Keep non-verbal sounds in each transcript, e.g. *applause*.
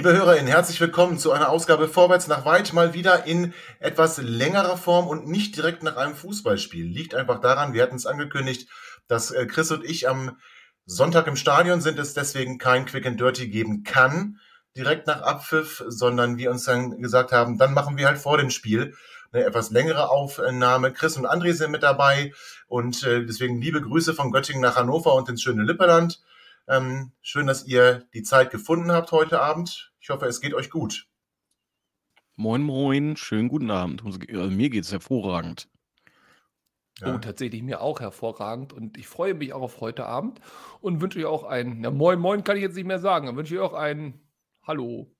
Liebe HörerInnen, herzlich willkommen zu einer Ausgabe Vorwärts nach weit, mal wieder in etwas längerer Form und nicht direkt nach einem Fußballspiel. Liegt einfach daran, wir hatten es angekündigt, dass äh, Chris und ich am Sonntag im Stadion sind, es deswegen kein Quick and Dirty geben kann, direkt nach Abpfiff, sondern wir uns dann gesagt haben, dann machen wir halt vor dem Spiel eine etwas längere Aufnahme. Chris und André sind mit dabei und äh, deswegen liebe Grüße von Göttingen nach Hannover und ins schöne Lipperland. Ähm, schön, dass ihr die Zeit gefunden habt heute Abend. Ich hoffe, es geht euch gut. Moin, moin, schönen guten Abend. Also, mir geht es hervorragend. Ja. Oh, tatsächlich mir auch hervorragend und ich freue mich auch auf heute Abend und wünsche euch auch ein, ja, moin, moin kann ich jetzt nicht mehr sagen, dann wünsche ich auch ein Hallo.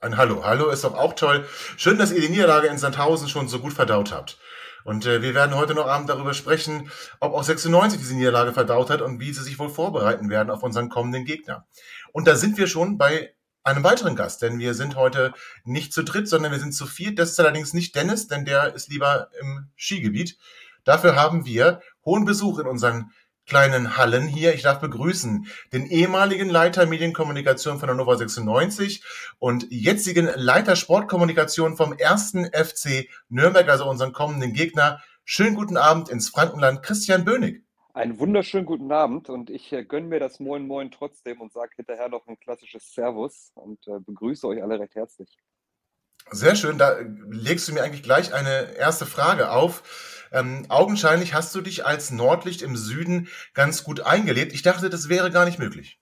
Ein Hallo. Hallo ist doch auch toll. Schön, dass ihr die Niederlage in Sandhausen schon so gut verdaut habt. Und äh, wir werden heute noch Abend darüber sprechen, ob auch 96 diese Niederlage verdaut hat und wie sie sich wohl vorbereiten werden auf unseren kommenden Gegner. Und da sind wir schon bei einem weiteren Gast, denn wir sind heute nicht zu dritt, sondern wir sind zu viert. Das ist allerdings nicht Dennis, denn der ist lieber im Skigebiet. Dafür haben wir hohen Besuch in unseren kleinen Hallen hier. Ich darf begrüßen den ehemaligen Leiter Medienkommunikation von Hannover 96 und jetzigen Leiter Sportkommunikation vom ersten FC Nürnberg, also unseren kommenden Gegner. Schönen guten Abend ins Frankenland, Christian Bönig. Einen wunderschönen guten Abend und ich äh, gönne mir das Moin Moin trotzdem und sage hinterher noch ein klassisches Servus und äh, begrüße euch alle recht herzlich. Sehr schön, da legst du mir eigentlich gleich eine erste Frage auf. Ähm, augenscheinlich hast du dich als Nordlicht im Süden ganz gut eingelebt. Ich dachte, das wäre gar nicht möglich.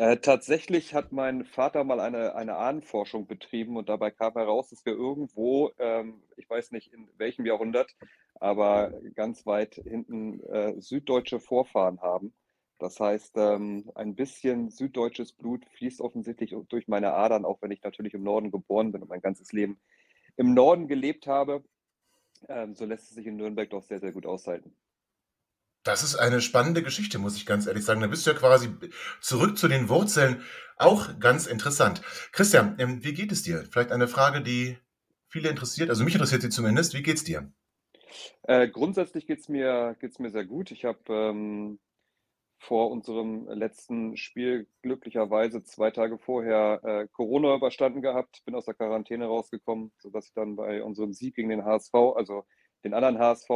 Äh, tatsächlich hat mein Vater mal eine, eine Ahnenforschung betrieben und dabei kam heraus, dass wir irgendwo, ähm, ich weiß nicht in welchem Jahrhundert, aber ganz weit hinten äh, süddeutsche Vorfahren haben. Das heißt, ähm, ein bisschen süddeutsches Blut fließt offensichtlich durch meine Adern, auch wenn ich natürlich im Norden geboren bin und mein ganzes Leben im Norden gelebt habe. Ähm, so lässt es sich in Nürnberg doch sehr, sehr gut aushalten. Das ist eine spannende Geschichte, muss ich ganz ehrlich sagen. Da bist du ja quasi zurück zu den Wurzeln. Auch ganz interessant. Christian, ähm, wie geht es dir? Vielleicht eine Frage, die viele interessiert. Also mich interessiert sie zumindest. Wie geht's dir? Äh, grundsätzlich geht es mir, geht's mir sehr gut. Ich habe ähm, vor unserem letzten Spiel glücklicherweise zwei Tage vorher äh, Corona überstanden gehabt, bin aus der Quarantäne rausgekommen, sodass ich dann bei unserem Sieg gegen den HSV, also den anderen HSV,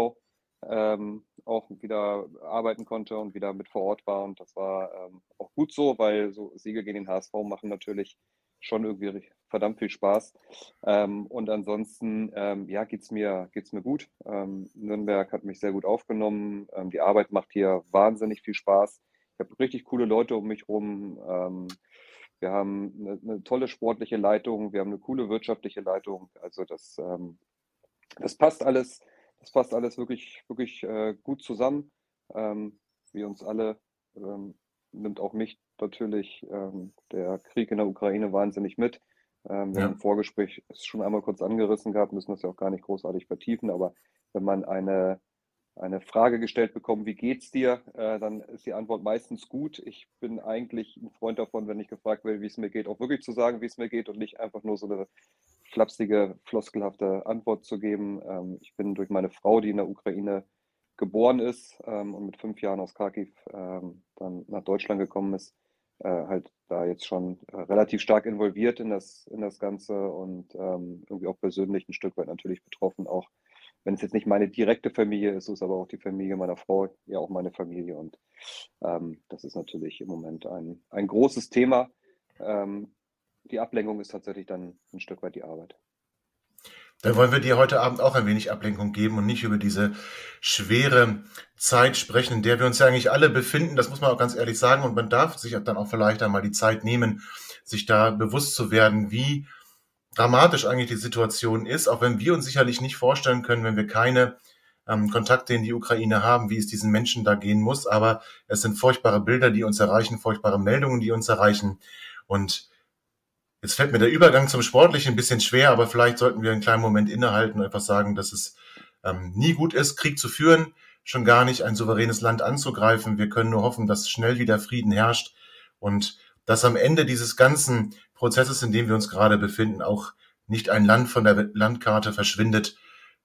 ähm, auch wieder arbeiten konnte und wieder mit vor Ort war. Und das war ähm, auch gut so, weil so Siege gegen den HSV machen natürlich schon irgendwie verdammt viel Spaß. Ähm, und ansonsten, ähm, ja, geht es mir, geht's mir gut. Ähm, Nürnberg hat mich sehr gut aufgenommen. Ähm, die Arbeit macht hier wahnsinnig viel Spaß. Ich habe richtig coole Leute um mich rum. Wir haben eine, eine, tolle sportliche Leitung. Wir haben eine coole wirtschaftliche Leitung. Also das, das passt alles. Das passt alles wirklich, wirklich äh, gut zusammen. wie uns alle nimmt auch mich natürlich ähm, der Krieg in der Ukraine wahnsinnig mit. Ähm, wir ja. haben im Vorgespräch es schon einmal kurz angerissen gehabt, müssen das ja auch gar nicht großartig vertiefen, aber wenn man eine, eine Frage gestellt bekommt, wie geht's dir, äh, dann ist die Antwort meistens gut. Ich bin eigentlich ein Freund davon, wenn ich gefragt werde, wie es mir geht, auch wirklich zu sagen, wie es mir geht und nicht einfach nur so eine flapsige, floskelhafte Antwort zu geben. Ähm, ich bin durch meine Frau, die in der Ukraine geboren ist ähm, und mit fünf Jahren aus Kharkiv ähm, dann nach Deutschland gekommen ist, äh, halt da jetzt schon äh, relativ stark involviert in das, in das Ganze und ähm, irgendwie auch persönlich ein Stück weit natürlich betroffen, auch wenn es jetzt nicht meine direkte Familie ist, ist aber auch die Familie meiner Frau, ja auch meine Familie und ähm, das ist natürlich im Moment ein, ein großes Thema. Ähm, die Ablenkung ist tatsächlich dann ein Stück weit die Arbeit. Da wollen wir dir heute Abend auch ein wenig Ablenkung geben und nicht über diese schwere Zeit sprechen, in der wir uns ja eigentlich alle befinden. Das muss man auch ganz ehrlich sagen. Und man darf sich dann auch vielleicht einmal die Zeit nehmen, sich da bewusst zu werden, wie dramatisch eigentlich die Situation ist, auch wenn wir uns sicherlich nicht vorstellen können, wenn wir keine ähm, Kontakte in die Ukraine haben, wie es diesen Menschen da gehen muss. Aber es sind furchtbare Bilder, die uns erreichen, furchtbare Meldungen, die uns erreichen. Und jetzt fällt mir der Übergang zum Sportlichen ein bisschen schwer, aber vielleicht sollten wir einen kleinen Moment innehalten und einfach sagen, dass es ähm, nie gut ist, Krieg zu führen, schon gar nicht ein souveränes Land anzugreifen. Wir können nur hoffen, dass schnell wieder Frieden herrscht und dass am Ende dieses ganzen Prozesses, in dem wir uns gerade befinden, auch nicht ein Land von der Landkarte verschwindet,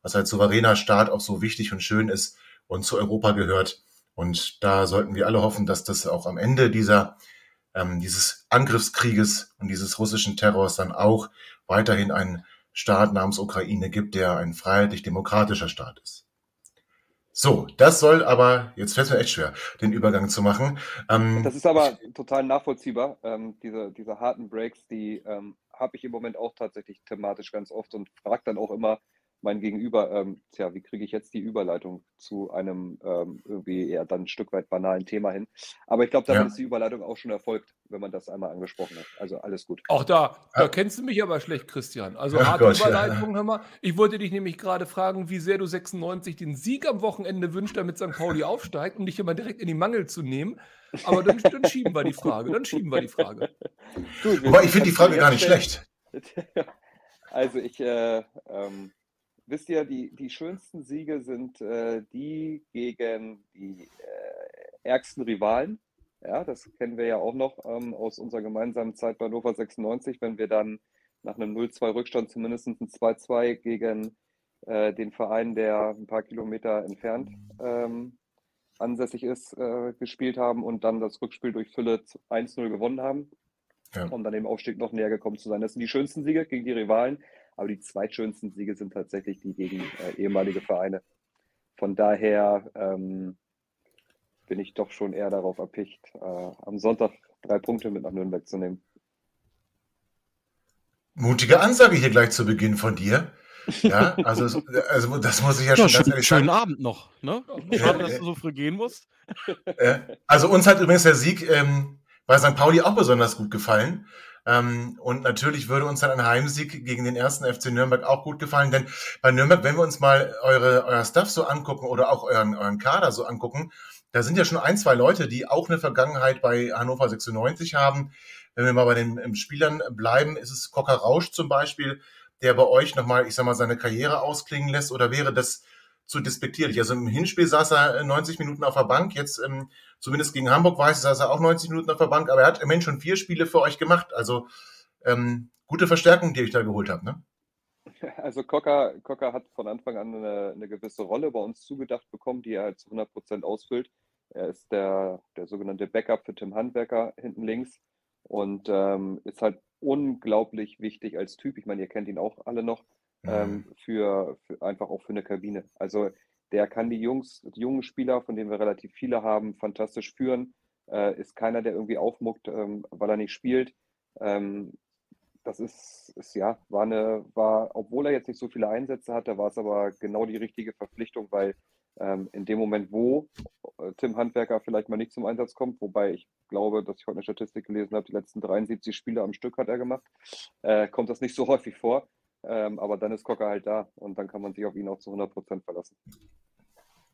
was als souveräner Staat auch so wichtig und schön ist und zu Europa gehört. Und da sollten wir alle hoffen, dass das auch am Ende dieser, ähm, dieses Angriffskrieges und dieses russischen Terrors dann auch weiterhin ein Staat namens Ukraine gibt, der ein freiheitlich-demokratischer Staat ist. So, das soll aber, jetzt fällt es mir echt schwer, den Übergang zu machen. Ähm, das ist aber total nachvollziehbar. Ähm, diese, diese harten Breaks, die ähm, habe ich im Moment auch tatsächlich thematisch ganz oft und frage dann auch immer, mein Gegenüber, ähm, tja, wie kriege ich jetzt die Überleitung zu einem ähm, irgendwie eher dann ein Stück weit banalen Thema hin? Aber ich glaube, damit ja. ist die Überleitung auch schon erfolgt, wenn man das einmal angesprochen hat. Also alles gut. Auch da, da kennst du mich aber schlecht, Christian. Also harte Gott, Überleitung, ja. hör mal. Ich wollte dich nämlich gerade fragen, wie sehr du 96 den Sieg am Wochenende wünschst, damit St. Pauli aufsteigt, um dich immer direkt in die Mangel zu nehmen. Aber dann, dann schieben wir die Frage. Dann schieben wir die Frage. Gut, Aber ich finde die Frage gar nicht schlecht. *laughs* Also ich äh, ähm, wisst ihr, die, die schönsten Siege sind äh, die gegen die äh, ärgsten Rivalen. Ja, das kennen wir ja auch noch ähm, aus unserer gemeinsamen Zeit bei Nova 96, wenn wir dann nach einem 0-2 Rückstand zumindest ein 2-2 gegen äh, den Verein, der ein paar Kilometer entfernt ähm, ansässig ist, äh, gespielt haben und dann das Rückspiel durch Fülle 1-0 gewonnen haben, ja. um dann dem Aufstieg noch näher gekommen zu sein. Das sind die schönsten Siege gegen die Rivalen. Aber die zweitschönsten Siege sind tatsächlich die gegen äh, ehemalige Vereine. Von daher ähm, bin ich doch schon eher darauf erpicht, äh, am Sonntag drei Punkte mit nach Nürnberg zu nehmen. Mutige Ansage hier gleich zu Beginn von dir. Ja, also, also das muss ich ja, ja schon ganz ehrlich schönen sagen. Abend noch. Ne? Schade, dass du so früh gehen musst. Also uns hat übrigens der Sieg ähm, bei St. Pauli auch besonders gut gefallen. Ähm, und natürlich würde uns dann ein Heimsieg gegen den ersten FC Nürnberg auch gut gefallen, denn bei Nürnberg, wenn wir uns mal eure, euer Stuff so angucken oder auch euren, euren Kader so angucken, da sind ja schon ein, zwei Leute, die auch eine Vergangenheit bei Hannover 96 haben. Wenn wir mal bei den Spielern bleiben, ist es Cocker Rausch zum Beispiel, der bei euch nochmal, ich sag mal, seine Karriere ausklingen lässt, oder wäre das zu despektierlich? Also im Hinspiel saß er 90 Minuten auf der Bank, jetzt ähm, zumindest gegen Hamburg weiß ich, dass er auch 90 Minuten auf der Bank, aber er hat immerhin schon vier Spiele für euch gemacht. Also ähm, gute Verstärkung, die euch da geholt habt, ne? *laughs* Also Cocker, Cocker hat von Anfang an eine, eine, gewisse Rolle bei uns zugedacht bekommen, die er halt zu 100 Prozent ausfüllt. Er ist der, der sogenannte Backup für Tim Handwerker hinten links und ähm, ist halt unglaublich wichtig als Typ. Ich meine, ihr kennt ihn auch alle noch, mhm. ähm, für, für, einfach auch für eine Kabine. Also der kann die Jungs, die jungen Spieler, von denen wir relativ viele haben, fantastisch führen. Äh, ist keiner, der irgendwie aufmuckt, ähm, weil er nicht spielt. Ähm, das ist, ist, ja, war eine, war, obwohl er jetzt nicht so viele Einsätze hatte, war es aber genau die richtige Verpflichtung, weil ähm, in dem Moment, wo äh, Tim Handwerker vielleicht mal nicht zum Einsatz kommt, wobei ich glaube, dass ich heute eine Statistik gelesen habe, die letzten 73 Spiele am Stück hat er gemacht, äh, kommt das nicht so häufig vor. Ähm, aber dann ist Cocker halt da und dann kann man sich auf ihn auch zu 100% verlassen.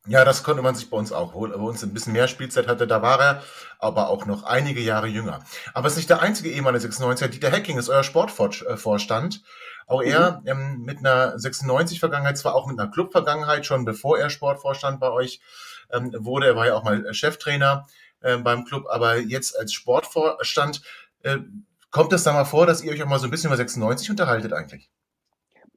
Ja, das konnte man sich bei uns auch holen. Bei uns ein bisschen mehr Spielzeit hatte, da war er, aber auch noch einige Jahre jünger. Aber es ist nicht der einzige ehemalige 96er. Dieter Hecking ist euer Sportvorstand. Auch er mhm. ähm, mit einer 96-Vergangenheit, zwar auch mit einer Club-Vergangenheit, schon bevor er Sportvorstand bei euch ähm, wurde. Er war ja auch mal Cheftrainer äh, beim Club, aber jetzt als Sportvorstand. Äh, kommt es da mal vor, dass ihr euch auch mal so ein bisschen über 96 unterhaltet eigentlich?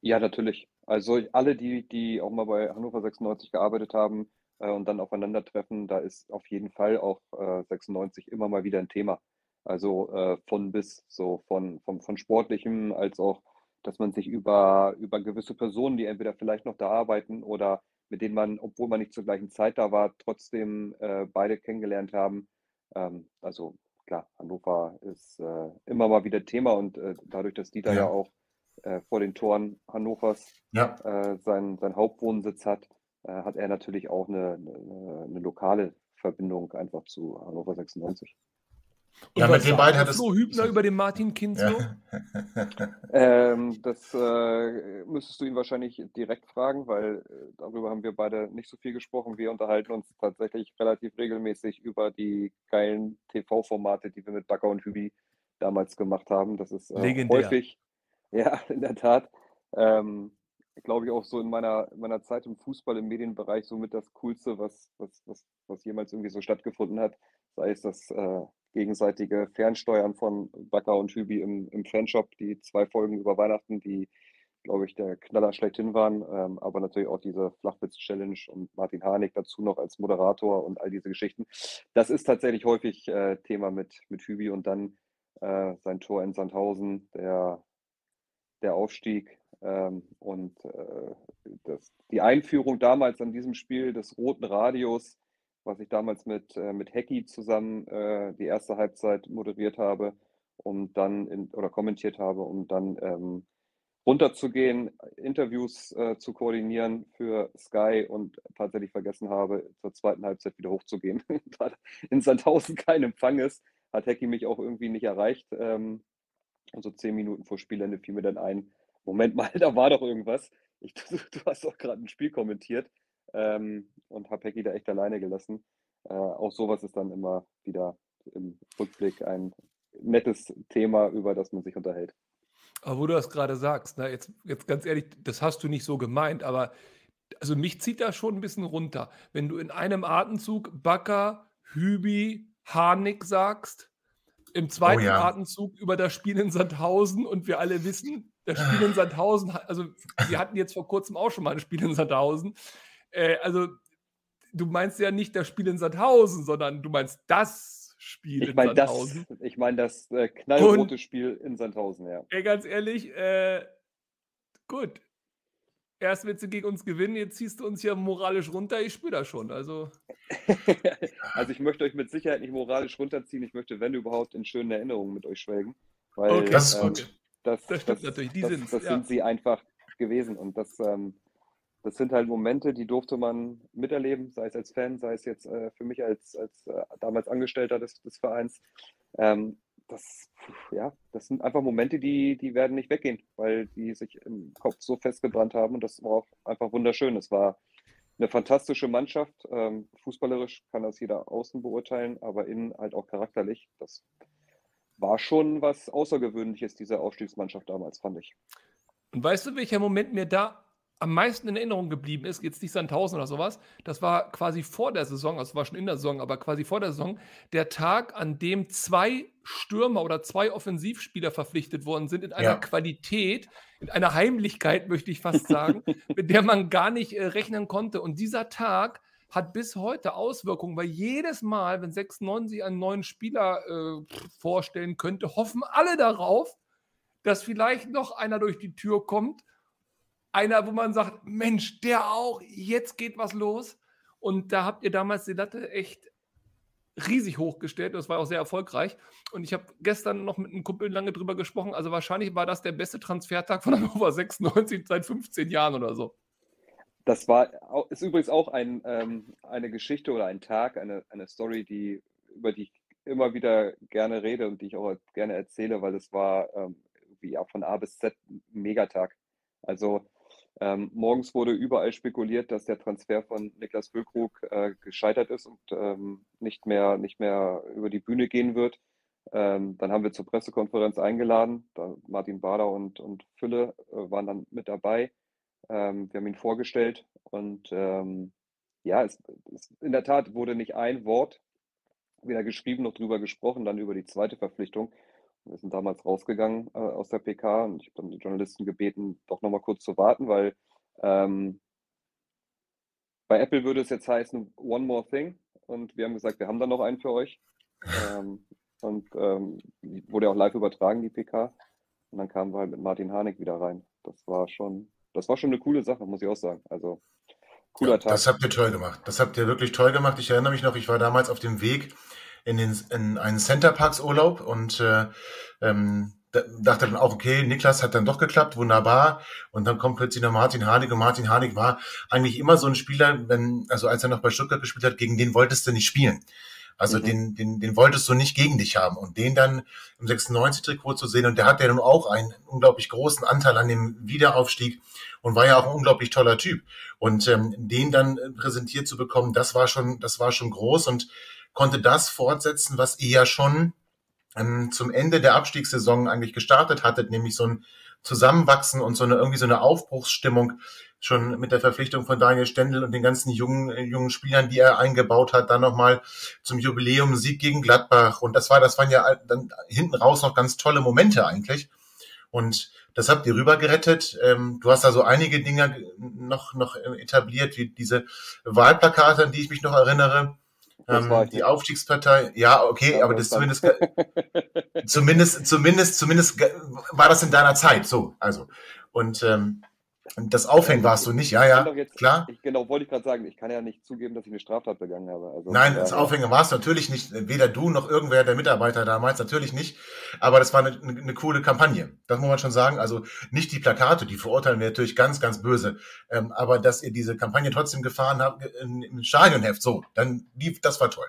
Ja, natürlich. Also alle, die, die auch mal bei Hannover 96 gearbeitet haben äh, und dann aufeinandertreffen, da ist auf jeden Fall auch äh, 96 immer mal wieder ein Thema. Also äh, von bis, so von, von, von sportlichem als auch, dass man sich über, über gewisse Personen, die entweder vielleicht noch da arbeiten oder mit denen man, obwohl man nicht zur gleichen Zeit da war, trotzdem äh, beide kennengelernt haben. Ähm, also klar, Hannover ist äh, immer mal wieder Thema und äh, dadurch, dass Dieter ja, ja auch äh, vor den Toren Hannovers ja. äh, seinen, seinen Hauptwohnsitz hat, äh, hat er natürlich auch eine, eine, eine, lokale Verbindung einfach zu Hannover 96. Und ja, mit den beiden hat es. Flo Hübner über den Martin Kinslow? Ja. *laughs* ähm, das äh, müsstest du ihn wahrscheinlich direkt fragen, weil äh, darüber haben wir beide nicht so viel gesprochen. Wir unterhalten uns tatsächlich relativ regelmäßig über die geilen TV-Formate, die wir mit Backer und Hübi damals gemacht haben. Das ist äh, häufig, ja, *laughs* in der Tat. Ähm, glaube ich, auch so in meiner, meiner Zeit im Fußball, im Medienbereich somit das Coolste, was, was, was, was jemals irgendwie so stattgefunden hat. Sei es das äh, gegenseitige Fernsteuern von Backer und Hübi im, im Fanshop, die zwei Folgen über Weihnachten, die, glaube ich, der Knaller schlechthin waren, ähm, aber natürlich auch diese Flachwitz-Challenge und Martin Harnik dazu noch als Moderator und all diese Geschichten. Das ist tatsächlich häufig äh, Thema mit, mit Hübi und dann äh, sein Tor in Sandhausen, der, der Aufstieg ähm, und äh, das, die Einführung damals an diesem Spiel des roten Radios, was ich damals mit, äh, mit Hecki zusammen äh, die erste Halbzeit moderiert habe und dann in, oder kommentiert habe, um dann ähm, runterzugehen, Interviews äh, zu koordinieren für Sky und tatsächlich vergessen habe, zur zweiten Halbzeit wieder hochzugehen, *laughs* weil in Sandhausen kein Empfang ist, hat Hecki mich auch irgendwie nicht erreicht. Ähm, und so zehn Minuten vor Spielende fiel mir dann ein, Moment mal, *laughs* da war doch irgendwas. Ich, *laughs* du, du hast doch gerade ein Spiel kommentiert ähm, und habe Hecki da echt alleine gelassen. Äh, auch sowas ist dann immer wieder im Rückblick ein nettes Thema, über das man sich unterhält. Aber wo du das gerade sagst, ne, jetzt, jetzt ganz ehrlich, das hast du nicht so gemeint, aber also mich zieht das schon ein bisschen runter. Wenn du in einem Atemzug Bakker, Hübi, Harnik sagst, im oh zweiten oh ja. Atemzug über das Spiel in Sandhausen und wir alle wissen, das Spiel in Sandhausen, also wir hatten jetzt vor kurzem auch schon mal ein Spiel in Sandhausen. Äh, also du meinst ja nicht das Spiel in Sandhausen, sondern du meinst das Spiel ich mein in Sandhausen. Das, ich meine das äh, knallrote und, Spiel in Sandhausen, ja. Ey, ganz ehrlich, äh, gut. Erst willst du gegen uns gewinnen, jetzt ziehst du uns ja moralisch runter. Ich spüre das schon. Also. *laughs* also ich möchte euch mit Sicherheit nicht moralisch runterziehen. Ich möchte, wenn überhaupt, in schönen Erinnerungen mit euch schwelgen. Weil, okay, das ist gut. Ähm, das, das stimmt das, natürlich, die sind Das ja. sind sie einfach gewesen. Und das, ähm, das sind halt Momente, die durfte man miterleben, sei es als Fan, sei es jetzt äh, für mich als, als äh, damals Angestellter des, des Vereins. Ähm, das, ja, das sind einfach Momente, die, die werden nicht weggehen, weil die sich im Kopf so festgebrannt haben und das war auch einfach wunderschön. Es war eine fantastische Mannschaft. Ähm, fußballerisch kann das jeder außen beurteilen, aber innen halt auch charakterlich. Das war schon was Außergewöhnliches, diese Aufstiegsmannschaft damals, fand ich. Und weißt du, welcher Moment mir da am meisten in Erinnerung geblieben ist, jetzt nicht Sandhausen oder sowas, das war quasi vor der Saison, also war schon in der Saison, aber quasi vor der Saison, der Tag, an dem zwei Stürmer oder zwei Offensivspieler verpflichtet worden sind in einer ja. Qualität, in einer Heimlichkeit, möchte ich fast sagen, *laughs* mit der man gar nicht äh, rechnen konnte. Und dieser Tag hat bis heute Auswirkungen, weil jedes Mal, wenn 96 einen neuen Spieler äh, vorstellen könnte, hoffen alle darauf, dass vielleicht noch einer durch die Tür kommt. Einer, wo man sagt, Mensch, der auch, jetzt geht was los. Und da habt ihr damals die Latte echt riesig hochgestellt. Das war auch sehr erfolgreich. Und ich habe gestern noch mit einem Kumpel lange drüber gesprochen. Also wahrscheinlich war das der beste Transfertag von *laughs* Hannover 96 seit 15 Jahren oder so. Das war, ist übrigens auch ein, ähm, eine Geschichte oder ein Tag, eine, eine Story, die, über die ich immer wieder gerne rede und die ich auch gerne erzähle, weil es war ähm, wie auch von A bis Z ein Megatag. Also ähm, morgens wurde überall spekuliert, dass der Transfer von Niklas Füllkrug äh, gescheitert ist und ähm, nicht, mehr, nicht mehr über die Bühne gehen wird. Ähm, dann haben wir zur Pressekonferenz eingeladen. Da Martin Bader und, und Fülle äh, waren dann mit dabei. Ähm, wir haben ihn vorgestellt und ähm, ja, es, es, in der Tat wurde nicht ein Wort weder geschrieben noch drüber gesprochen, dann über die zweite Verpflichtung. Wir sind damals rausgegangen äh, aus der PK und ich habe dann die Journalisten gebeten, doch nochmal kurz zu warten, weil ähm, bei Apple würde es jetzt heißen One More Thing und wir haben gesagt, wir haben da noch einen für euch. Ähm, und ähm, wurde auch live übertragen, die PK. Und dann kamen wir halt mit Martin Harnik wieder rein. Das war schon das war schon eine coole Sache, muss ich auch sagen. Also cooler ja, Tag. Das habt ihr toll gemacht. Das habt ihr wirklich toll gemacht. Ich erinnere mich noch, ich war damals auf dem Weg in, den, in einen Centerparks Urlaub und äh, ähm, dachte dann auch, okay, Niklas hat dann doch geklappt, wunderbar. Und dann kommt plötzlich noch Martin Harnik und Martin Harnik war eigentlich immer so ein Spieler, wenn, also als er noch bei Stuttgart gespielt hat, gegen den wolltest du nicht spielen Also mhm. den, den, den wolltest du nicht gegen dich haben. Und den dann im 96-Trikot zu sehen, und der hat ja nun auch einen unglaublich großen Anteil an dem Wiederaufstieg und war ja auch ein unglaublich toller Typ. Und ähm, den dann präsentiert zu bekommen, das war schon, das war schon groß und konnte das fortsetzen, was ihr ja schon ähm, zum Ende der Abstiegssaison eigentlich gestartet hattet, nämlich so ein Zusammenwachsen und so eine irgendwie so eine Aufbruchsstimmung schon mit der Verpflichtung von Daniel Stendel und den ganzen jungen, äh, jungen Spielern, die er eingebaut hat, dann nochmal zum Jubiläum Sieg gegen Gladbach. Und das war, das waren ja dann hinten raus noch ganz tolle Momente eigentlich. Und das habt ihr rübergerettet. Ähm, du hast da so einige Dinge noch, noch etabliert, wie diese Wahlplakate, an die ich mich noch erinnere. Ähm, die Aufstiegspartei, ja, okay, ja, aber das *laughs* zumindest, zumindest, zumindest, zumindest war das in deiner Zeit, so, also. Und ähm, das Aufhängen warst du nicht, ja, ja, jetzt, klar. Ich, genau, wollte ich gerade sagen, ich kann ja nicht zugeben, dass ich eine Straftat begangen habe. Also, Nein, das Aufhängen warst du natürlich nicht, weder du noch irgendwer der Mitarbeiter damals, natürlich nicht. Aber das war eine, eine, eine coole Kampagne, das muss man schon sagen. Also nicht die Plakate, die verurteilen wir natürlich ganz, ganz böse. Ähm, aber dass ihr diese Kampagne trotzdem gefahren habt im Stadionheft, so, dann lief, das war toll.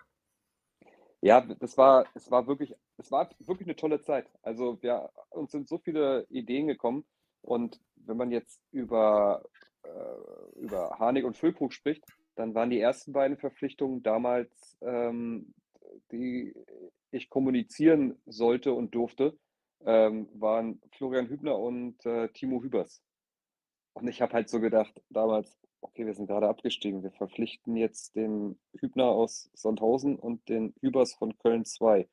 Ja, das war, es war wirklich, es war wirklich eine tolle Zeit. Also wir, uns sind so viele Ideen gekommen und wenn man jetzt über, äh, über Harnik und Füllkrug spricht, dann waren die ersten beiden Verpflichtungen damals, ähm, die ich kommunizieren sollte und durfte, ähm, waren Florian Hübner und äh, Timo Hübers. Und ich habe halt so gedacht, damals, okay, wir sind gerade abgestiegen, wir verpflichten jetzt den Hübner aus Sandhausen und den Hübers von Köln 2.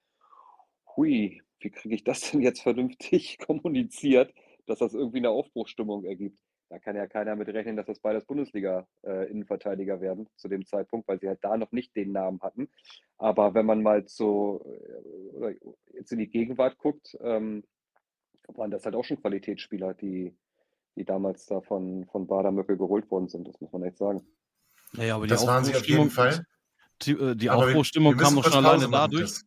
Hui, wie kriege ich das denn jetzt vernünftig *laughs* kommuniziert? Dass das irgendwie eine Aufbruchsstimmung ergibt. Da kann ja keiner mit rechnen, dass das beides Bundesliga-Innenverteidiger äh, werden zu dem Zeitpunkt, weil sie halt da noch nicht den Namen hatten. Aber wenn man mal so äh, oder jetzt in die Gegenwart guckt, ähm, waren das halt auch schon Qualitätsspieler, die, die damals da von, von Bader-Möckel geholt worden sind. Das muss man echt sagen. Ja, aber die das waren sie auf jeden Fall. Die, äh, die Aufbruchstimmung kam doch schon alleine dadurch.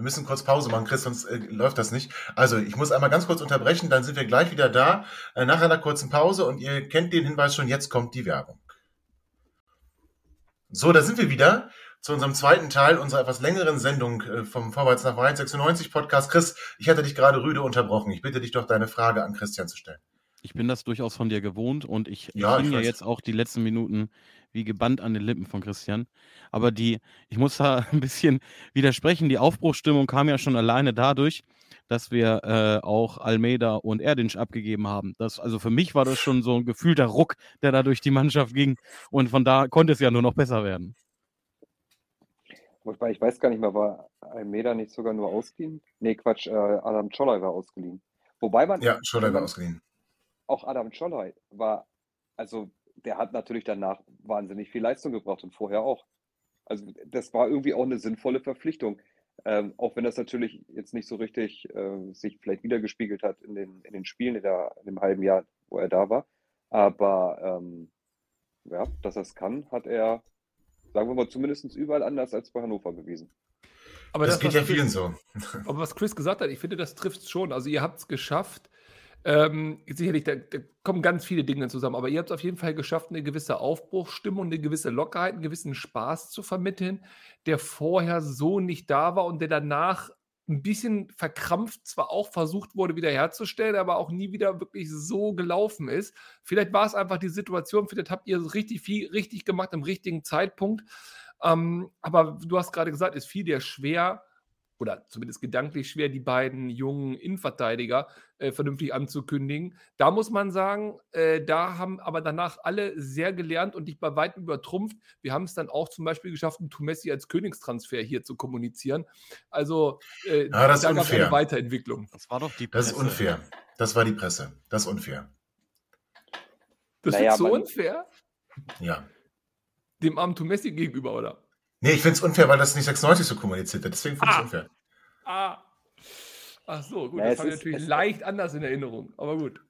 Wir müssen kurz Pause machen, Chris, sonst äh, läuft das nicht. Also, ich muss einmal ganz kurz unterbrechen, dann sind wir gleich wieder da, äh, nach einer kurzen Pause und ihr kennt den Hinweis schon, jetzt kommt die Werbung. So, da sind wir wieder zu unserem zweiten Teil unserer etwas längeren Sendung äh, vom Vorwärts nach Weit 96 Podcast. Chris, ich hatte dich gerade rüde unterbrochen. Ich bitte dich doch, deine Frage an Christian zu stellen. Ich bin das durchaus von dir gewohnt und ich, ja, ich ja jetzt auch die letzten Minuten wie gebannt an den Lippen von Christian. Aber die, ich muss da *laughs* ein bisschen widersprechen, die Aufbruchsstimmung kam ja schon alleine dadurch, dass wir äh, auch Almeida und Erdinch abgegeben haben. Das, also für mich war das schon so ein gefühlter Ruck, der da durch die Mannschaft ging. Und von da konnte es ja nur noch besser werden. Wobei, ich weiß gar nicht mehr, war Almeida nicht sogar nur ausgeliehen? Nee, Quatsch, äh, Adam Czollai war ausgeliehen. Wobei man. Ja, Czollai war ausgeliehen. Auch Adam Czollai war, also der hat natürlich danach wahnsinnig viel Leistung gebracht und vorher auch. Also das war irgendwie auch eine sinnvolle Verpflichtung. Ähm, auch wenn das natürlich jetzt nicht so richtig äh, sich vielleicht wiedergespiegelt hat in den, in den Spielen in, der, in dem halben Jahr, wo er da war. Aber ähm, ja, dass er es kann, hat er, sagen wir mal, zumindest überall anders als bei Hannover bewiesen. Aber das, das geht ja vielen so. Aber was Chris gesagt hat, ich finde, das trifft es schon. Also ihr habt es geschafft, ähm, sicherlich, da, da, kommen ganz viele Dinge zusammen, aber ihr habt es auf jeden Fall geschafft, eine gewisse Aufbruchsstimmung, eine gewisse Lockerheit, einen gewissen Spaß zu vermitteln, der vorher so nicht da war und der danach ein bisschen verkrampft zwar auch versucht wurde wiederherzustellen, aber auch nie wieder wirklich so gelaufen ist. Vielleicht war es einfach die Situation, vielleicht habt ihr richtig viel richtig gemacht im richtigen Zeitpunkt. Ähm, aber du hast gerade gesagt, es fiel dir schwer, oder zumindest gedanklich schwer, die beiden jungen Innenverteidiger äh, vernünftig anzukündigen. Da muss man sagen, äh, da haben aber danach alle sehr gelernt und dich bei weitem übertrumpft. Wir haben es dann auch zum Beispiel geschafft, einen Tumessi als Königstransfer hier zu kommunizieren. Also äh, ja, das da gab es eine Weiterentwicklung. Das war doch die Presse. Das ist unfair. Das war die Presse. Das ist unfair. Das naja, ist so unfair? Ja. Dem armen Tumessi gegenüber, oder? Nee, ich finde es unfair, weil das nicht 96 so kommuniziert wird. Deswegen finde ich es ah. unfair. Ah. Ach so, gut. Ja, das habe ich natürlich leicht anders in Erinnerung, aber gut.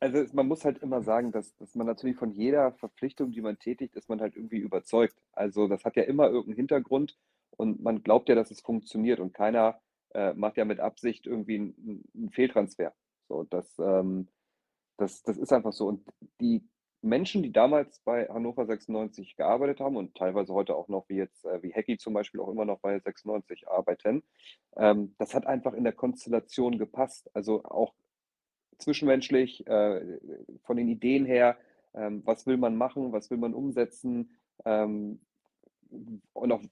Also man muss halt immer sagen, dass, dass man natürlich von jeder Verpflichtung, die man tätigt, ist man halt irgendwie überzeugt. Also das hat ja immer irgendeinen Hintergrund und man glaubt ja, dass es funktioniert und keiner äh, macht ja mit Absicht irgendwie einen, einen Fehltransfer. So, das, ähm, das, das ist einfach so. Und die Menschen, die damals bei Hannover 96 gearbeitet haben und teilweise heute auch noch, wie jetzt, äh, wie Hacky zum Beispiel auch immer noch bei 96 arbeiten, ähm, das hat einfach in der Konstellation gepasst. Also auch zwischenmenschlich, äh, von den Ideen her, ähm, was will man machen, was will man umsetzen ähm, und auch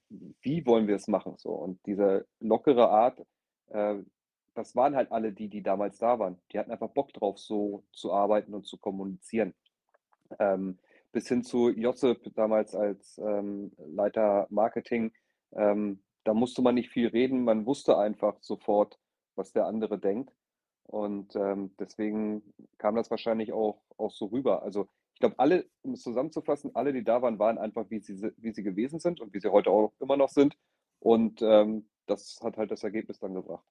wie wollen wir es machen. So. Und diese lockere Art, äh, das waren halt alle die, die damals da waren. Die hatten einfach Bock drauf, so zu arbeiten und zu kommunizieren. Ähm, bis hin zu Josip damals als ähm, Leiter Marketing. Ähm, da musste man nicht viel reden, man wusste einfach sofort, was der andere denkt. Und ähm, deswegen kam das wahrscheinlich auch, auch so rüber. Also ich glaube, alle, um es zusammenzufassen, alle, die da waren, waren einfach, wie sie, wie sie gewesen sind und wie sie heute auch immer noch sind. Und ähm, das hat halt das Ergebnis dann gebracht.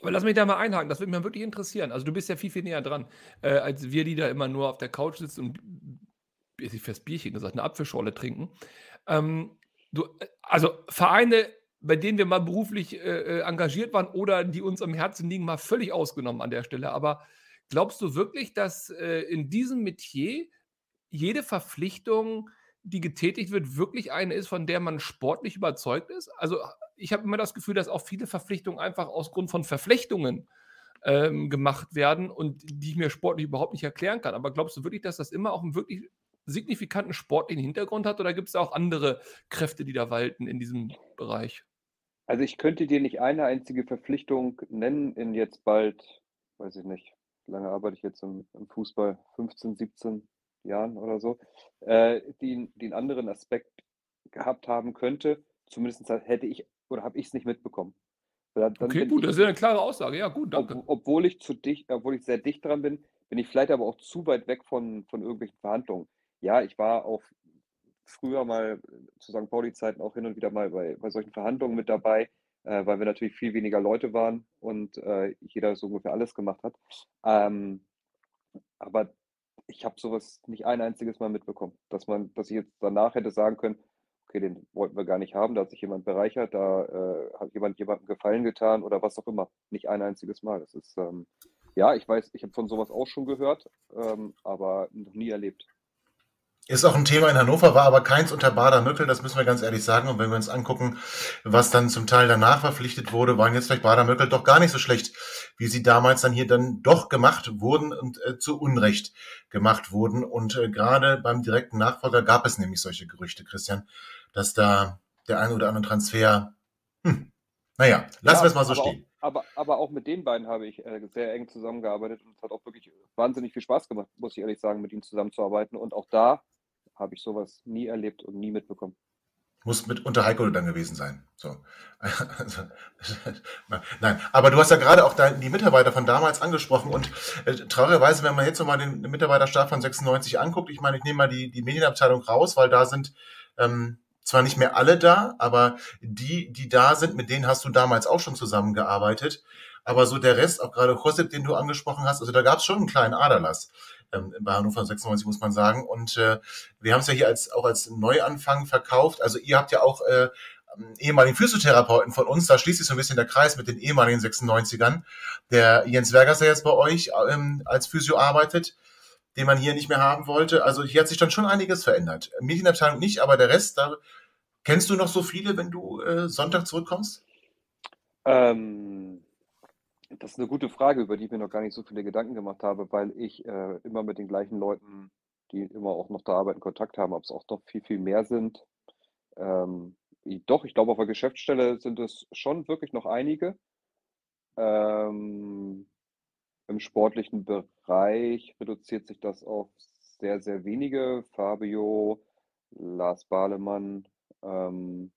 Aber lass mich da mal einhaken, das würde mich wirklich interessieren. Also du bist ja viel, viel näher dran, äh, als wir, die da immer nur auf der Couch sitzen und, ich fest Bierchen gesagt, eine Apfelschorle trinken. Ähm, du, also Vereine, bei denen wir mal beruflich äh, äh, engagiert waren oder die uns am Herzen liegen, mal völlig ausgenommen an der Stelle. Aber glaubst du wirklich, dass äh, in diesem Metier jede Verpflichtung, die getätigt wird, wirklich eine ist, von der man sportlich überzeugt ist? Also ich habe immer das Gefühl, dass auch viele Verpflichtungen einfach aus Grund von Verflechtungen ähm, gemacht werden und die ich mir sportlich überhaupt nicht erklären kann. Aber glaubst du wirklich, dass das immer auch einen wirklich signifikanten sportlichen Hintergrund hat oder gibt es auch andere Kräfte, die da walten in diesem Bereich? Also ich könnte dir nicht eine einzige Verpflichtung nennen in jetzt bald, weiß ich nicht, wie lange arbeite ich jetzt im, im Fußball, 15, 17 Jahren oder so, äh, die, die einen anderen Aspekt gehabt haben könnte. Zumindest hätte ich oder habe ich es nicht mitbekommen. Dann, okay, gut, das ist eine klare Aussage. Ja, gut, danke. Ob, obwohl ich zu dicht, obwohl ich sehr dicht dran bin, bin ich vielleicht aber auch zu weit weg von, von irgendwelchen Verhandlungen. Ja, ich war auch früher mal zu St. Pauli-Zeiten auch hin und wieder mal bei, bei solchen Verhandlungen mit dabei, äh, weil wir natürlich viel weniger Leute waren und äh, jeder so ungefähr alles gemacht hat. Ähm, aber ich habe sowas nicht ein einziges Mal mitbekommen, dass man, dass ich jetzt danach hätte sagen können, okay, den wollten wir gar nicht haben, da hat sich jemand bereichert, da äh, hat jemand jemandem Gefallen getan oder was auch immer. Nicht ein einziges Mal. Das ist, ähm, ja, ich weiß, ich habe von sowas auch schon gehört, ähm, aber noch nie erlebt. Ist auch ein Thema in Hannover, war aber keins unter Bader-Mückel, das müssen wir ganz ehrlich sagen. Und wenn wir uns angucken, was dann zum Teil danach verpflichtet wurde, waren jetzt vielleicht Bader-Mückel doch gar nicht so schlecht, wie sie damals dann hier dann doch gemacht wurden und äh, zu Unrecht gemacht wurden. Und äh, gerade beim direkten Nachfolger gab es nämlich solche Gerüchte, Christian, dass da der ein oder andere Transfer, hm, naja, lassen ja, wir es mal so stehen. Auch, aber, aber auch mit den beiden habe ich äh, sehr eng zusammengearbeitet und es hat auch wirklich wahnsinnig viel Spaß gemacht, muss ich ehrlich sagen, mit ihnen zusammenzuarbeiten. Und auch da habe ich sowas nie erlebt und nie mitbekommen. Muss mit unter Heiko dann gewesen sein. So. Also, *laughs* nein, aber du hast ja gerade auch die Mitarbeiter von damals angesprochen und äh, traurigerweise, wenn man jetzt nochmal den Mitarbeiterstab von 96 anguckt, ich meine, ich nehme mal die, die Medienabteilung raus, weil da sind ähm, zwar nicht mehr alle da, aber die, die da sind, mit denen hast du damals auch schon zusammengearbeitet. Aber so der Rest, auch gerade Josep, den du angesprochen hast, also da gab es schon einen kleinen Aderlass ähm, bei Hannover 96, muss man sagen. Und äh, wir haben es ja hier als auch als Neuanfang verkauft. Also ihr habt ja auch äh, ehemaligen Physiotherapeuten von uns, da schließt sich so ein bisschen der Kreis mit den ehemaligen 96ern. Der Jens Wergers, der jetzt bei euch ähm, als Physio arbeitet, den man hier nicht mehr haben wollte. Also hier hat sich dann schon einiges verändert. Medienabteilung nicht, aber der Rest, da kennst du noch so viele, wenn du äh, Sonntag zurückkommst? Ähm, das ist eine gute Frage, über die ich mir noch gar nicht so viele Gedanken gemacht habe, weil ich äh, immer mit den gleichen Leuten, die immer auch noch da arbeiten, Kontakt haben, ob es auch noch viel, viel mehr sind. Ähm, doch, ich glaube, auf der Geschäftsstelle sind es schon wirklich noch einige. Ähm, Im sportlichen Bereich reduziert sich das auf sehr, sehr wenige. Fabio, Lars Bahlemann. Ähm,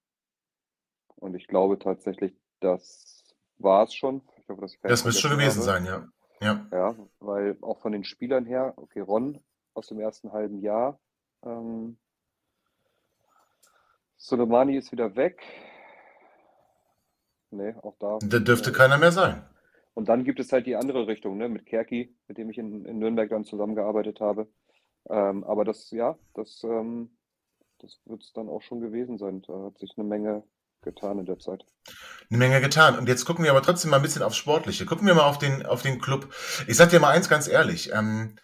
und ich glaube tatsächlich, das war es schon ich hoffe, ich Das müsste schon gewesen habe. sein, ja. ja. Ja, weil auch von den Spielern her, okay, Ron aus dem ersten halben Jahr. Ähm, Soleimani ist wieder weg. Nee, auch da. Da dürfte äh, keiner mehr sein. Und dann gibt es halt die andere Richtung, ne, mit Kerki, mit dem ich in, in Nürnberg dann zusammengearbeitet habe. Ähm, aber das, ja, das, ähm, das wird es dann auch schon gewesen sein. Da hat sich eine Menge getan in der Zeit. Eine Menge getan. Und jetzt gucken wir aber trotzdem mal ein bisschen aufs Sportliche. Gucken wir mal auf den, auf den Club. Ich sag dir mal eins ganz ehrlich. Ähm,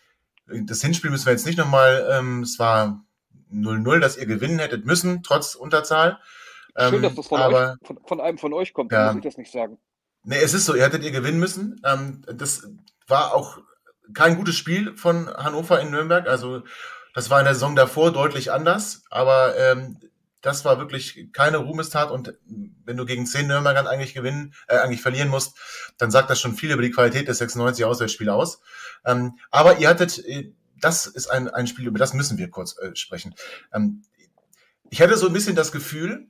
das Hinspiel müssen wir jetzt nicht nochmal, ähm, es war 0-0, dass ihr gewinnen hättet müssen, trotz Unterzahl. Schön, ähm, dass das von, aber, euch, von, von, einem von euch kommt, ja, muss ich das nicht sagen. Nee, es ist so, ihr hättet ihr gewinnen müssen. Ähm, das war auch kein gutes Spiel von Hannover in Nürnberg. Also das war in der Saison davor deutlich anders, aber ähm, das war wirklich keine Ruhmestat und wenn du gegen zehn Nürnbergern eigentlich gewinnen, äh, eigentlich verlieren musst, dann sagt das schon viel über die Qualität des 96 Auswärtsspiels aus. Ähm, aber ihr hattet, äh, das ist ein, ein Spiel, über das müssen wir kurz äh, sprechen. Ähm, ich hatte so ein bisschen das Gefühl,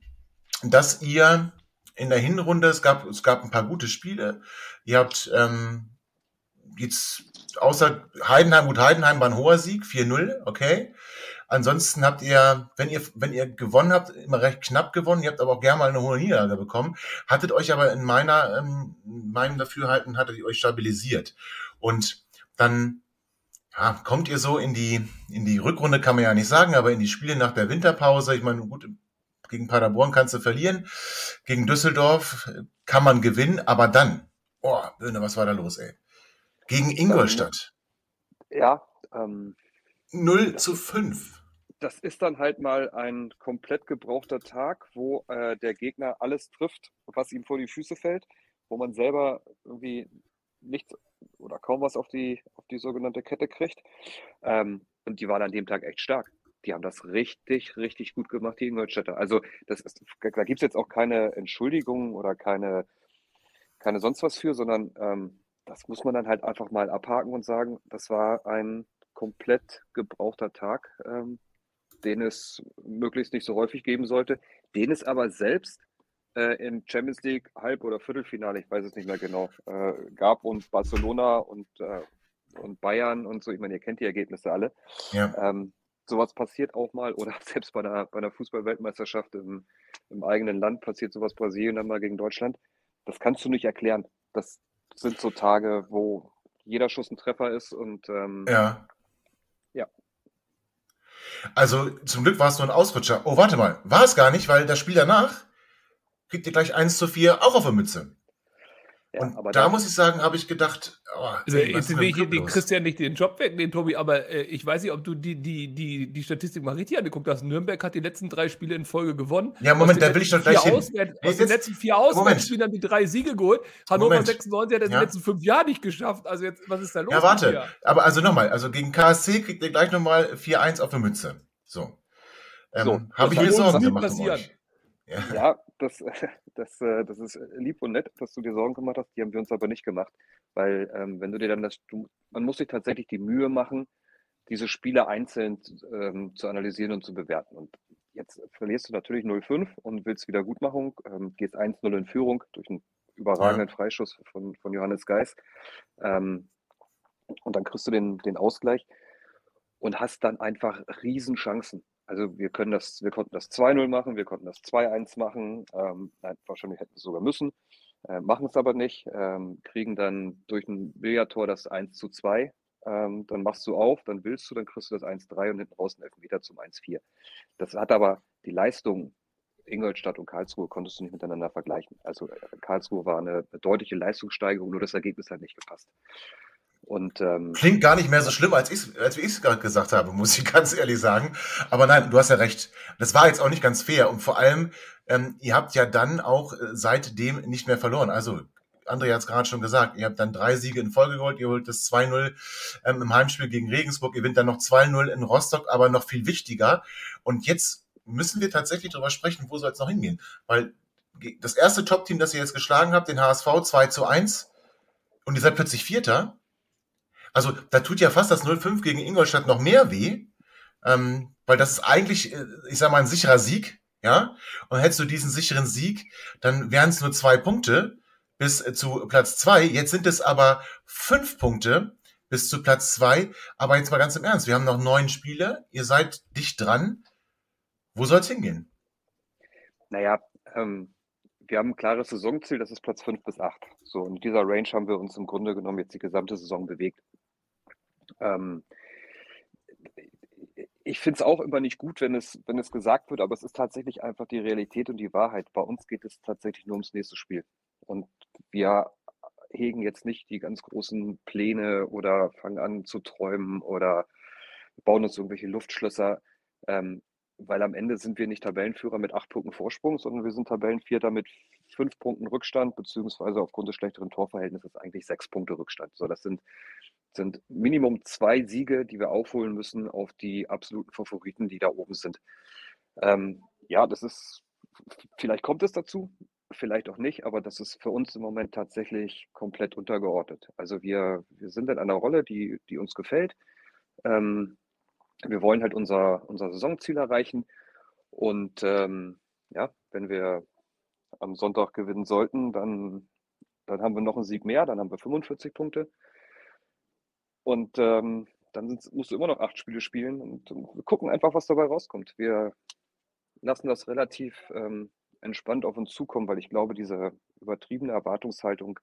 dass ihr in der Hinrunde, es gab, es gab ein paar gute Spiele. Ihr habt ähm, jetzt außer Heidenheim, gut, Heidenheim war ein hoher Sieg, 4-0, okay. Ansonsten habt ihr, wenn ihr, wenn ihr gewonnen habt, immer recht knapp gewonnen. Ihr habt aber auch gerne mal eine hohe Niederlage bekommen. Hattet euch aber in meiner, ähm, meinem Dafürhalten, hattet ihr euch stabilisiert. Und dann ja, kommt ihr so in die, in die Rückrunde, kann man ja nicht sagen, aber in die Spiele nach der Winterpause. Ich meine, gut, gegen Paderborn kannst du verlieren. Gegen Düsseldorf kann man gewinnen, aber dann, oh, Böhne, was war da los, ey? Gegen Ingolstadt. Ja. Ähm, 0 zu 5. Das ist dann halt mal ein komplett gebrauchter Tag, wo äh, der Gegner alles trifft, was ihm vor die Füße fällt, wo man selber irgendwie nichts oder kaum was auf die, auf die sogenannte Kette kriegt. Ähm, und die waren an dem Tag echt stark. Die haben das richtig, richtig gut gemacht, die Ingolstädter. Also das ist, da gibt es jetzt auch keine Entschuldigung oder keine, keine sonst was für, sondern ähm, das muss man dann halt einfach mal abhaken und sagen, das war ein komplett gebrauchter Tag, ähm, den es möglichst nicht so häufig geben sollte, den es aber selbst äh, im Champions League Halb- oder Viertelfinale, ich weiß es nicht mehr genau, äh, gab und Barcelona und, äh, und Bayern und so, ich meine, ihr kennt die Ergebnisse alle. Ja. Ähm, sowas passiert auch mal oder *laughs* selbst bei einer, bei einer Fußball-Weltmeisterschaft im, im eigenen Land passiert sowas Brasilien dann mal gegen Deutschland. Das kannst du nicht erklären. Das, sind so Tage, wo jeder Schuss ein Treffer ist und ähm, ja. Ja. Also zum Glück war es nur ein Ausrutscher. Oh, warte mal, war es gar nicht, weil das Spiel danach kriegt ihr gleich 1 zu 4 auch auf der Mütze. Ja, und da muss ich sagen, habe ich gedacht, oh, also, jetzt will ich den Christian nicht den Job wegnehmen, Tobi, aber äh, ich weiß nicht, ob du die, die, die, die Statistik mal richtig angeguckt hast. Nürnberg hat die letzten drei Spiele in Folge gewonnen. Ja, Moment, da will ich doch gleich hin. Aus den letzten vier Auswärtsspielen haben die drei Siege geholt. Hannover Moment. 96 hat das ja. in den letzten fünf Jahren nicht geschafft. Also jetzt, was ist da los? Ja, warte. Aber also nochmal, also gegen KSC kriegt ihr gleich nochmal 4-1 auf der Mütze. So. Ähm, so Habe ich mir Sorgen gemacht um euch. Ja. ja, das, *laughs* das, äh, das ist lieb und nett, dass du dir Sorgen gemacht hast. Die haben wir uns aber nicht gemacht. Weil, ähm, wenn du dir dann das, du, man muss sich tatsächlich die Mühe machen, diese Spiele einzeln ähm, zu analysieren und zu bewerten. Und jetzt verlierst du natürlich 0-5 und willst Wiedergutmachung, ähm, gehst 1-0 in Führung durch einen überragenden ja. Freischuss von, von Johannes Geis. Ähm, und dann kriegst du den, den Ausgleich und hast dann einfach Riesenchancen. Also wir können das, wir konnten das 2-0 machen, wir konnten das 2-1 machen. Ähm, nein, wahrscheinlich hätten wir es sogar müssen. Äh, machen es aber nicht, ähm, kriegen dann durch ein Billardtor das 1 zu 2. Ähm, dann machst du auf, dann willst du, dann kriegst du das 1-3 und hinten raus einen Elfmeter zum 1-4. Das hat aber die Leistung Ingolstadt und Karlsruhe konntest du nicht miteinander vergleichen. Also äh, Karlsruhe war eine deutliche Leistungssteigerung, nur das Ergebnis hat nicht gepasst. Und, ähm, Klingt gar nicht mehr so schlimm, als ich als ich es gerade gesagt habe, muss ich *laughs* ganz ehrlich sagen. Aber nein, du hast ja recht. Das war jetzt auch nicht ganz fair. Und vor allem, ähm, ihr habt ja dann auch äh, seitdem nicht mehr verloren. Also, André hat es gerade schon gesagt, ihr habt dann drei Siege in Folge geholt. Ihr holt das 2-0 ähm, im Heimspiel gegen Regensburg. Ihr gewinnt dann noch 2-0 in Rostock, aber noch viel wichtiger. Und jetzt müssen wir tatsächlich darüber sprechen, wo soll es noch hingehen? Weil das erste Top-Team, das ihr jetzt geschlagen habt, den HSV 2 zu 1, und ihr seid plötzlich Vierter also da tut ja fast das 0-5 gegen Ingolstadt noch mehr weh, ähm, weil das ist eigentlich, äh, ich sag mal, ein sicherer Sieg, ja. Und hättest du diesen sicheren Sieg, dann wären es nur zwei Punkte bis äh, zu Platz zwei. Jetzt sind es aber fünf Punkte bis zu Platz zwei. Aber jetzt mal ganz im Ernst, wir haben noch neun Spiele, ihr seid dicht dran. Wo soll es hingehen? Naja, ähm, wir haben ein klares Saisonziel, das ist Platz fünf bis acht. So, in dieser Range haben wir uns im Grunde genommen jetzt die gesamte Saison bewegt. Ähm, ich finde es auch immer nicht gut, wenn es, wenn es gesagt wird, aber es ist tatsächlich einfach die Realität und die Wahrheit. Bei uns geht es tatsächlich nur ums nächste Spiel. Und wir hegen jetzt nicht die ganz großen Pläne oder fangen an zu träumen oder bauen uns irgendwelche Luftschlösser, ähm, weil am Ende sind wir nicht Tabellenführer mit acht Punkten Vorsprung, sondern wir sind Tabellenvierter mit fünf Punkten Rückstand, beziehungsweise aufgrund des schlechteren Torverhältnisses eigentlich sechs Punkte Rückstand. So, das sind, sind Minimum zwei Siege, die wir aufholen müssen auf die absoluten Favoriten, die da oben sind. Ähm, ja, das ist, vielleicht kommt es dazu, vielleicht auch nicht, aber das ist für uns im Moment tatsächlich komplett untergeordnet. Also wir, wir sind in einer Rolle, die, die uns gefällt. Ähm, wir wollen halt unser, unser Saisonziel erreichen. Und ähm, ja, wenn wir am Sonntag gewinnen sollten, dann, dann haben wir noch einen Sieg mehr, dann haben wir 45 Punkte. Und ähm, dann musst du immer noch acht Spiele spielen und, und, wir gucken einfach, was dabei rauskommt. Wir lassen das relativ ähm, entspannt auf uns zukommen, weil ich glaube, diese übertriebene Erwartungshaltung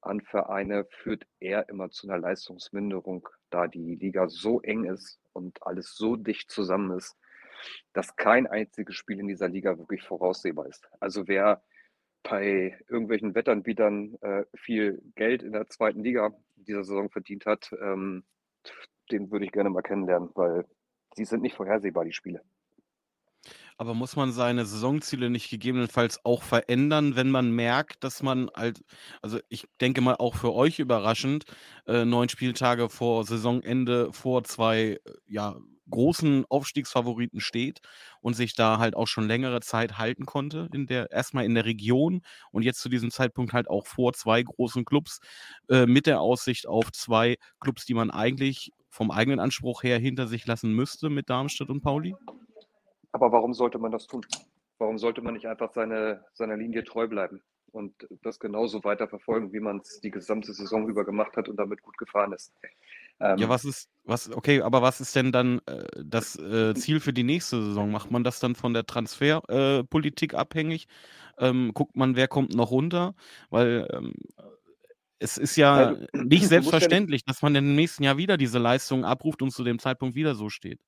an Vereine führt eher immer zu einer Leistungsminderung, da die Liga so eng ist und alles so dicht zusammen ist, dass kein einziges Spiel in dieser Liga wirklich voraussehbar ist. Also wer bei irgendwelchen Wettanbietern äh, viel Geld in der zweiten Liga dieser Saison verdient hat, ähm, den würde ich gerne mal kennenlernen, weil sie sind nicht vorhersehbar, die Spiele. Aber muss man seine Saisonziele nicht gegebenenfalls auch verändern, wenn man merkt, dass man halt, also ich denke mal auch für euch überraschend, äh, neun Spieltage vor Saisonende vor zwei äh, ja, großen Aufstiegsfavoriten steht und sich da halt auch schon längere Zeit halten konnte, in der, erstmal in der Region und jetzt zu diesem Zeitpunkt halt auch vor zwei großen Clubs, äh, mit der Aussicht auf zwei Clubs, die man eigentlich vom eigenen Anspruch her hinter sich lassen müsste mit Darmstadt und Pauli? Aber warum sollte man das tun? Warum sollte man nicht einfach seine, seiner Linie treu bleiben und das genauso weiter verfolgen, wie man es die gesamte Saison über gemacht hat und damit gut gefahren ist? Ähm, ja, was ist, was, okay, aber was ist denn dann äh, das äh, Ziel für die nächste Saison? Macht man das dann von der Transferpolitik äh, abhängig? Ähm, guckt man, wer kommt noch runter? Weil ähm, es ist ja, *clears throat* ja nicht selbstverständlich, dass man im nächsten Jahr wieder diese Leistung abruft und zu dem Zeitpunkt wieder so steht.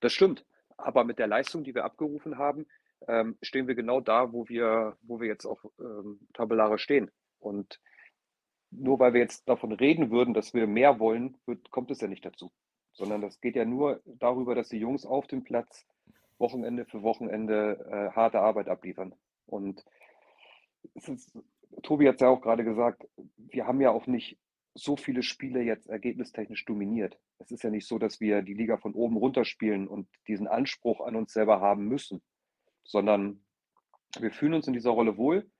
Das stimmt. Aber mit der Leistung, die wir abgerufen haben, ähm, stehen wir genau da, wo wir, wo wir jetzt auch ähm, tabellare stehen. Und nur weil wir jetzt davon reden würden, dass wir mehr wollen, wird, kommt es ja nicht dazu. Sondern das geht ja nur darüber, dass die Jungs auf dem Platz Wochenende für Wochenende äh, harte Arbeit abliefern. Und ist, Tobi hat es ja auch gerade gesagt, wir haben ja auch nicht so viele Spiele jetzt ergebnistechnisch dominiert. Es ist ja nicht so, dass wir die Liga von oben runter spielen und diesen Anspruch an uns selber haben müssen, sondern wir fühlen uns in dieser Rolle wohl.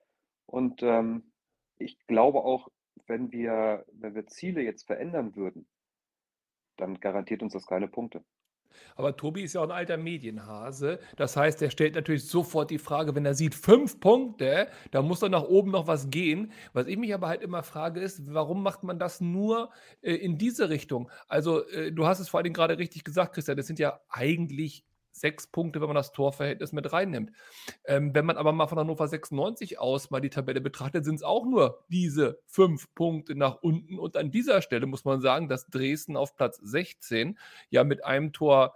Und ähm, ich glaube auch, wenn wir, wenn wir Ziele jetzt verändern würden, dann garantiert uns das keine Punkte. Aber Tobi ist ja auch ein alter Medienhase. Das heißt, er stellt natürlich sofort die Frage, wenn er sieht fünf Punkte, da muss doch nach oben noch was gehen. Was ich mich aber halt immer frage, ist, warum macht man das nur äh, in diese Richtung? Also, äh, du hast es vor allem gerade richtig gesagt, Christian, das sind ja eigentlich sechs Punkte, wenn man das Torverhältnis mit reinnimmt. Ähm, wenn man aber mal von Hannover 96 aus mal die Tabelle betrachtet, sind es auch nur diese fünf Punkte nach unten. Und an dieser Stelle muss man sagen, dass Dresden auf Platz 16 ja mit einem Tor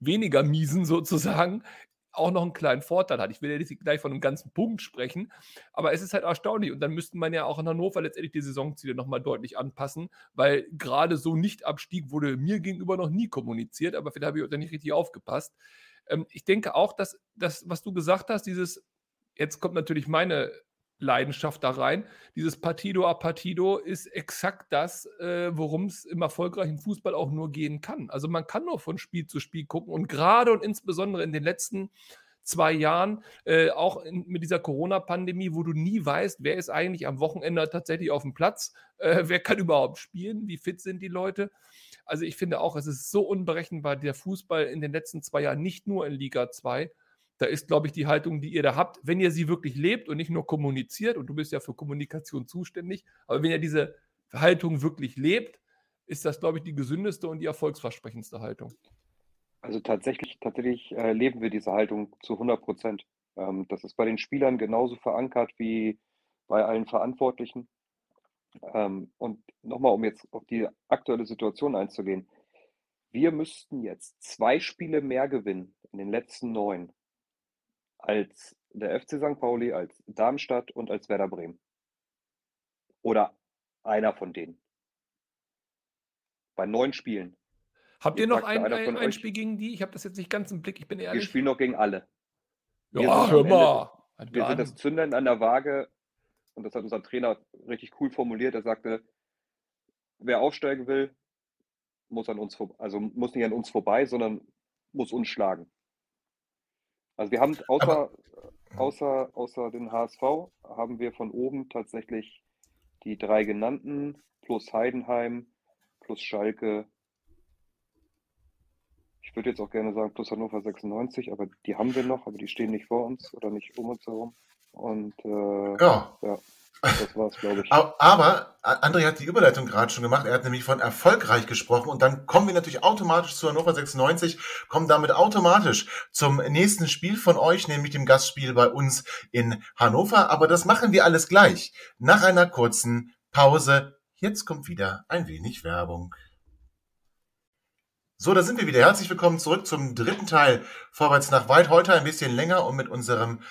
weniger miesen sozusagen auch noch einen kleinen Vorteil hat. Ich will ja nicht gleich von einem ganzen Punkt sprechen, aber es ist halt erstaunlich. Und dann müsste man ja auch in Hannover letztendlich die Saisonziele nochmal deutlich anpassen, weil gerade so Nicht-Abstieg wurde mir gegenüber noch nie kommuniziert, aber vielleicht habe ich da nicht richtig aufgepasst. Ähm, ich denke auch, dass das, was du gesagt hast, dieses, jetzt kommt natürlich meine Leidenschaft da rein. Dieses Partido a Partido ist exakt das, äh, worum es im erfolgreichen Fußball auch nur gehen kann. Also man kann nur von Spiel zu Spiel gucken und gerade und insbesondere in den letzten zwei Jahren, äh, auch in, mit dieser Corona-Pandemie, wo du nie weißt, wer ist eigentlich am Wochenende tatsächlich auf dem Platz, äh, *laughs* wer kann überhaupt spielen, wie fit sind die Leute. Also ich finde auch, es ist so unberechenbar, der Fußball in den letzten zwei Jahren, nicht nur in Liga 2, da ist, glaube ich, die Haltung, die ihr da habt, wenn ihr sie wirklich lebt und nicht nur kommuniziert, und du bist ja für Kommunikation zuständig, aber wenn ihr diese Haltung wirklich lebt, ist das, glaube ich, die gesündeste und die erfolgsversprechendste Haltung. Also tatsächlich, tatsächlich äh, leben wir diese Haltung zu 100 Prozent. Ähm, das ist bei den Spielern genauso verankert wie bei allen Verantwortlichen. Ähm, und nochmal, um jetzt auf die aktuelle Situation einzugehen. Wir müssten jetzt zwei Spiele mehr gewinnen in den letzten neun, als der FC St. Pauli, als Darmstadt und als Werder Bremen. Oder einer von denen. Bei neun Spielen. Habt ihr, noch ein, ein, ein Spiel gegen die? Ich habe das jetzt nicht ganz im Blick, ich bin ehrlich. Wir spielen noch gegen alle. Ja, hör mal. Ende, wir sind das Zündern an der Waage und das hat unser Trainer richtig cool formuliert. Er sagte, wer aufsteigen will, muss an uns also muss nicht an uns vorbei, sondern muss uns schlagen. Also wir haben außer, Aber, außer, außer den HSV haben wir von oben tatsächlich die drei genannten plus Heidenheim plus Schalke. Ich würde jetzt auch gerne sagen plus Hannover 96, aber die haben wir noch, aber die stehen nicht vor uns oder nicht um uns herum. Und äh, ja. ja. Das war's, glaube ich. Aber André hat die Überleitung gerade schon gemacht. Er hat nämlich von erfolgreich gesprochen. Und dann kommen wir natürlich automatisch zu Hannover 96, kommen damit automatisch zum nächsten Spiel von euch, nämlich dem Gastspiel bei uns in Hannover. Aber das machen wir alles gleich. Nach einer kurzen Pause. Jetzt kommt wieder ein wenig Werbung. So, da sind wir wieder. Herzlich willkommen zurück zum dritten Teil Vorwärts nach weit. Heute ein bisschen länger und mit unserem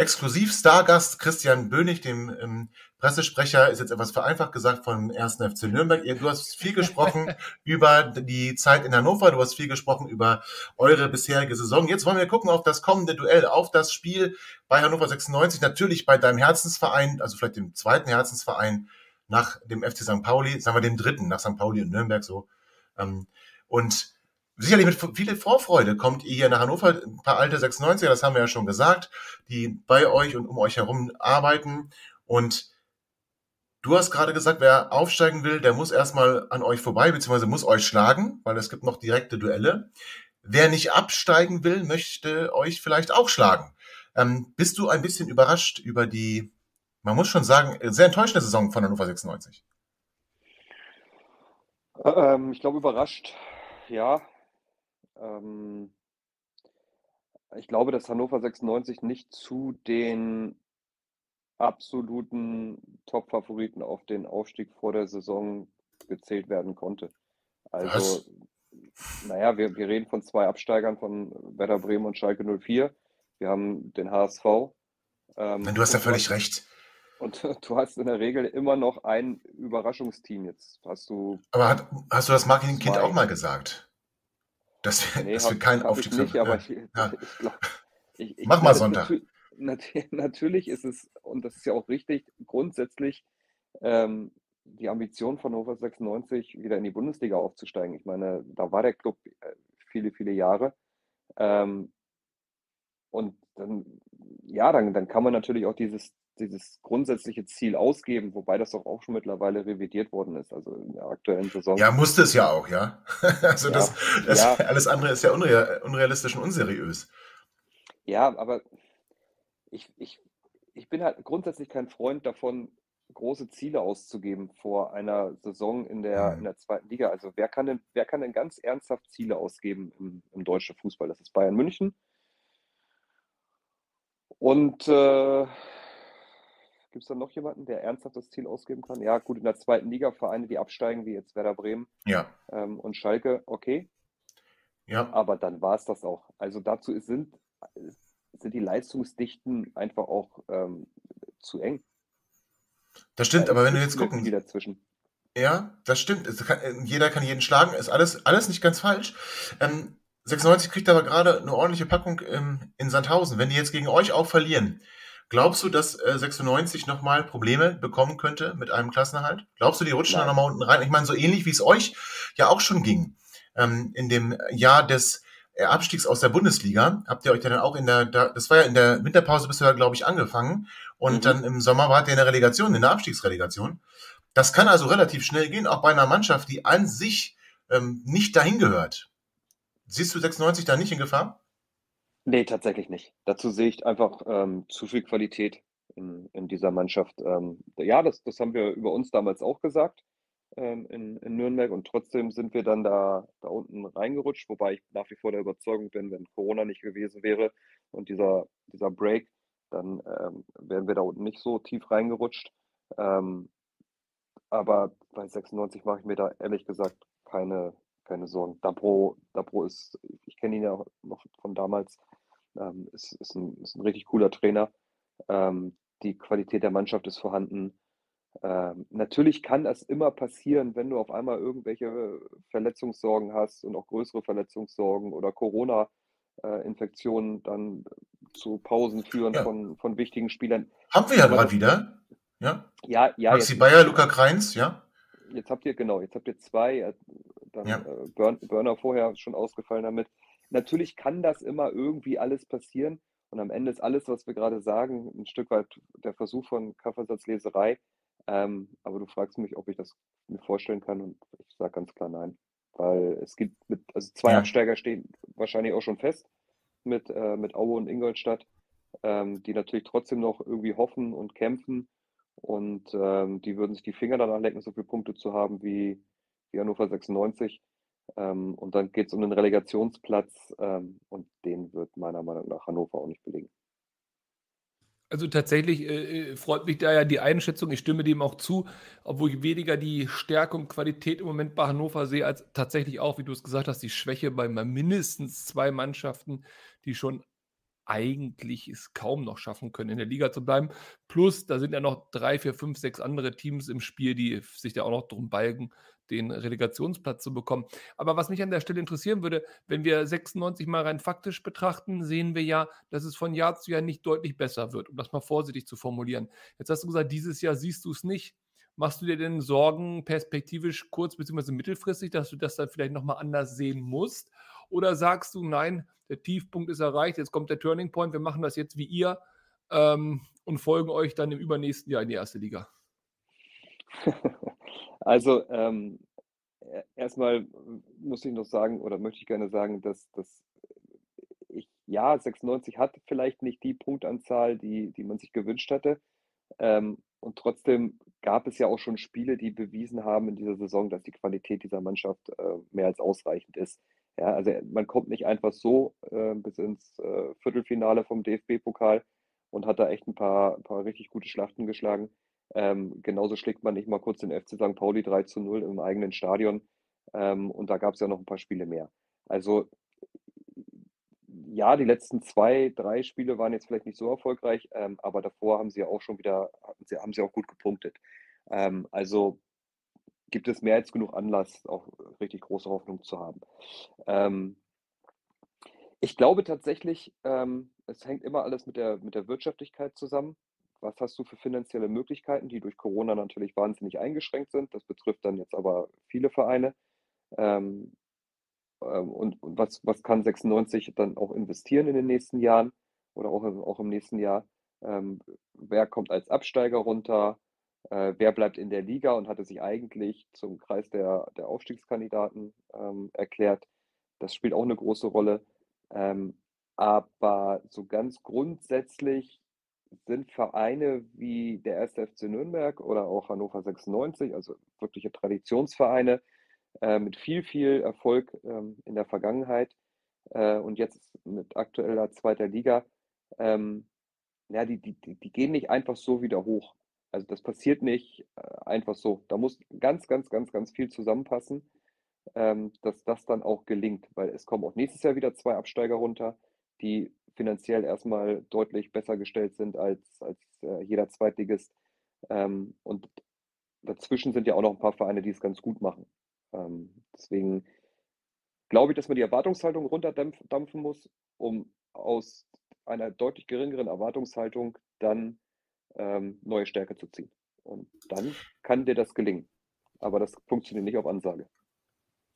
Exklusiv-Stargast Christian Bönig, dem ähm, Pressesprecher, ist jetzt etwas vereinfacht gesagt von 1. FC Nürnberg. Du hast viel gesprochen *laughs* über die Zeit in Hannover, du hast viel gesprochen über eure bisherige Saison. Jetzt wollen wir gucken auf das kommende Duell, auf das Spiel bei Hannover 96, natürlich bei deinem Herzensverein, also vielleicht dem zweiten Herzensverein nach dem FC St. Pauli, sagen wir dem dritten, nach St. Pauli und Nürnberg so. Ähm, und sicherlich mit viel Vorfreude kommt ihr hier nach Hannover, ein paar alte 96er, das haben wir ja schon gesagt, die bei euch und um euch herum arbeiten. Und du hast gerade gesagt, wer aufsteigen will, der muss erstmal an euch vorbei, beziehungsweise muss euch schlagen, weil es gibt noch direkte Duelle. Wer nicht absteigen will, möchte euch vielleicht auch schlagen. Ähm, bist du ein bisschen überrascht über die, man muss schon sagen, sehr enttäuschende Saison von Hannover 96? Ähm, ich glaube, überrascht, ja. Ähm, ich glaube, dass Hannover 96 nicht zu den absoluten Top-Favoriten auf den Aufstieg vor der Saison gezählt werden konnte. Also, Was? naja, wir, wir reden von zwei Absteigern von Werder Bremen und Schalke 04. Wir haben den HSV. Ähm, du hast ja völlig recht. Und *laughs* du hast in der Regel immer noch ein Überraschungsteam. Jetzt hast du. Aber hat, hast du das Marketing-Kind auch mal gesagt? Dass wir, nee, dass wir keinen Aufstieg nicht, aber ich, ja. ich, glaub, ich, ich Mach mal Sonntag. *laughs* Natürlich ist es, und das ist ja auch richtig, grundsätzlich ähm, die Ambition von Hannover 96 wieder in die Bundesliga aufzusteigen. Ich meine, da war der Club äh, viele, viele Jahre. Ähm, und dann, ja, dann, dann kann man natürlich auch dieses, dieses grundsätzliche Ziel ausgeben, wobei das doch auch schon mittlerweile revidiert worden ist, also in der aktuellen Saison. Ja, musste es ja auch, ja. *laughs* also ja, das, das ja. alles andere ist ja unreal, unrealistisch und unseriös. Ja, aber ich, ich, ich bin halt grundsätzlich kein Freund davon, große Ziele auszugeben vor einer Saison in der, mhm. in der zweiten Liga. Also wer kann denn, wer kann denn ganz ernsthaft Ziele ausgeben im, im deutschen Fußball? Das ist Bayern München. Und äh, Gibt es da noch jemanden, der ernsthaft das Ziel ausgeben kann? Ja, gut, in der zweiten Liga Vereine, die absteigen, wie jetzt Werder Bremen ja. ähm, und Schalke, okay. Ja. Aber dann war es das auch. Also dazu sind, sind die Leistungsdichten einfach auch ähm, zu eng. Das stimmt, da aber wenn du jetzt gucken. Dazwischen. Ja, das stimmt. Kann, jeder kann jeden schlagen, ist alles, alles nicht ganz falsch. Ähm, 96 kriegt aber gerade eine ordentliche Packung ähm, in Sandhausen. Wenn die jetzt gegen euch auch verlieren, Glaubst du, dass äh, 96 nochmal Probleme bekommen könnte mit einem Klassenerhalt? Glaubst du, die rutschen Nein. da nochmal unten rein? Ich meine, so ähnlich wie es euch ja auch schon ging. Ähm, in dem Jahr des äh, Abstiegs aus der Bundesliga habt ihr euch dann auch in der, da, das war ja in der Winterpause ja, glaube ich, angefangen. Und mhm. dann im Sommer wart ihr in der Relegation, in der Abstiegsrelegation. Das kann also relativ schnell gehen, auch bei einer Mannschaft, die an sich ähm, nicht dahin gehört. Siehst du 96 da nicht in Gefahr? Nee, tatsächlich nicht. Dazu sehe ich einfach ähm, zu viel Qualität in, in dieser Mannschaft. Ähm, ja, das, das haben wir über uns damals auch gesagt ähm, in, in Nürnberg und trotzdem sind wir dann da, da unten reingerutscht, wobei ich nach wie vor der Überzeugung bin, wenn Corona nicht gewesen wäre und dieser, dieser Break, dann ähm, wären wir da unten nicht so tief reingerutscht. Ähm, aber bei 96 mache ich mir da ehrlich gesagt keine, keine Sorgen. Dabro, Dabro ist, ich kenne ihn ja noch von damals, ähm, ist, ist, ein, ist ein richtig cooler Trainer. Ähm, die Qualität der Mannschaft ist vorhanden. Ähm, natürlich kann das immer passieren, wenn du auf einmal irgendwelche Verletzungssorgen hast und auch größere Verletzungssorgen oder Corona-Infektionen äh, dann zu Pausen führen ja. von, von wichtigen Spielern. Haben wir ja gerade wieder. Ja, ja. ja Maxi Bayer, Luca Kreins, ja. Jetzt habt ihr, genau, jetzt habt ihr zwei, äh, dann ja. äh, Burn, Burner vorher schon ausgefallen damit. Natürlich kann das immer irgendwie alles passieren. Und am Ende ist alles, was wir gerade sagen, ein Stück weit der Versuch von Kaffeesatzleserei. Ähm, aber du fragst mich, ob ich das mir vorstellen kann und ich sage ganz klar nein. Weil es gibt mit, also zwei ja. Absteiger stehen wahrscheinlich auch schon fest mit, äh, mit Aue und Ingolstadt, ähm, die natürlich trotzdem noch irgendwie hoffen und kämpfen. Und ähm, die würden sich die Finger danach lecken, so viele Punkte zu haben wie, wie Hannover 96. Ähm, und dann geht es um den Relegationsplatz ähm, und den wird meiner Meinung nach Hannover auch nicht belegen. Also tatsächlich äh, äh, freut mich da ja die Einschätzung, ich stimme dem auch zu, obwohl ich weniger die Stärke und Qualität im Moment bei Hannover sehe, als tatsächlich auch, wie du es gesagt hast, die Schwäche bei mindestens zwei Mannschaften, die schon eigentlich es kaum noch schaffen können, in der Liga zu bleiben. Plus, da sind ja noch drei, vier, fünf, sechs andere Teams im Spiel, die sich da auch noch drum balgen, den Relegationsplatz zu bekommen. Aber was mich an der Stelle interessieren würde, wenn wir 96 mal rein faktisch betrachten, sehen wir ja, dass es von Jahr zu Jahr nicht deutlich besser wird, um das mal vorsichtig zu formulieren. Jetzt hast du gesagt, dieses Jahr siehst du es nicht. Machst du dir denn Sorgen perspektivisch kurz- bzw. mittelfristig, dass du das dann vielleicht nochmal anders sehen musst? Oder sagst du, nein, der Tiefpunkt ist erreicht, jetzt kommt der Turning Point, wir machen das jetzt wie ihr ähm, und folgen euch dann im übernächsten Jahr in die erste Liga? *laughs* Also ähm, e-, erstmal muss ich noch sagen oder möchte ich gerne sagen, dass, dass ich, ja, 96 hat vielleicht nicht die Punktanzahl, die, die man sich gewünscht hatte. Ähm, und trotzdem gab es ja auch schon Spiele, die bewiesen haben in dieser Saison, dass die Qualität dieser Mannschaft äh, mehr als ausreichend ist. Ja, also man kommt nicht einfach so äh, bis ins äh, Viertelfinale vom DFB-Pokal und hat da echt ein paar, ein paar richtig gute Schlachten geschlagen. Ähm, genauso schlägt man nicht mal kurz den FC St. Pauli 3 zu 0 im eigenen Stadion. Ähm, und da gab es ja noch ein paar Spiele mehr. Also ja, die letzten zwei, drei Spiele waren jetzt vielleicht nicht so erfolgreich, ähm, aber davor haben sie ja auch schon wieder, haben sie auch gut gepunktet. Ähm, also gibt es mehr als genug Anlass, auch richtig große Hoffnung zu haben. Ähm, ich glaube tatsächlich, ähm, es hängt immer alles mit der, mit der Wirtschaftlichkeit zusammen was hast du für finanzielle Möglichkeiten, die durch Corona natürlich wahnsinnig eingeschränkt sind. Das betrifft dann jetzt aber viele Vereine. Ähm, ähm, und, was, was kann 96 dann auch investieren in den nächsten Jahren oder auch, auch im nächsten Jahr? Ähm, wer kommt als Absteiger runter? Äh, wer bleibt in der Liga und hatte sich eigentlich zum Kreis der, der Aufstiegskandidaten ähm, erklärt? Das spielt auch eine große Rolle. Ähm, aber so ganz grundsätzlich sind Vereine wie der 1. FC Nürnberg oder auch Hannover 96, also wirkliche Traditionsvereine äh, mit viel, viel Erfolg ähm, in der Vergangenheit äh, und jetzt mit aktueller zweiter Liga, ähm, ja, die, die, die gehen nicht einfach so wieder hoch. Also das passiert nicht äh, einfach so. Da muss ganz, ganz, ganz, ganz viel zusammenpassen, ähm, dass das dann auch gelingt, weil es kommen auch nächstes Jahr wieder zwei Absteiger runter, die finanziell erstmal deutlich besser gestellt sind als, als äh, jeder Zweitligist. Ähm, und dazwischen sind ja auch noch ein paar Vereine, die es ganz gut machen. Ähm, deswegen glaube ich, dass man die Erwartungshaltung runterdampfen muss, um aus einer deutlich geringeren Erwartungshaltung dann ähm, neue Stärke zu ziehen. Und dann kann dir das gelingen. Aber das funktioniert nicht auf Ansage.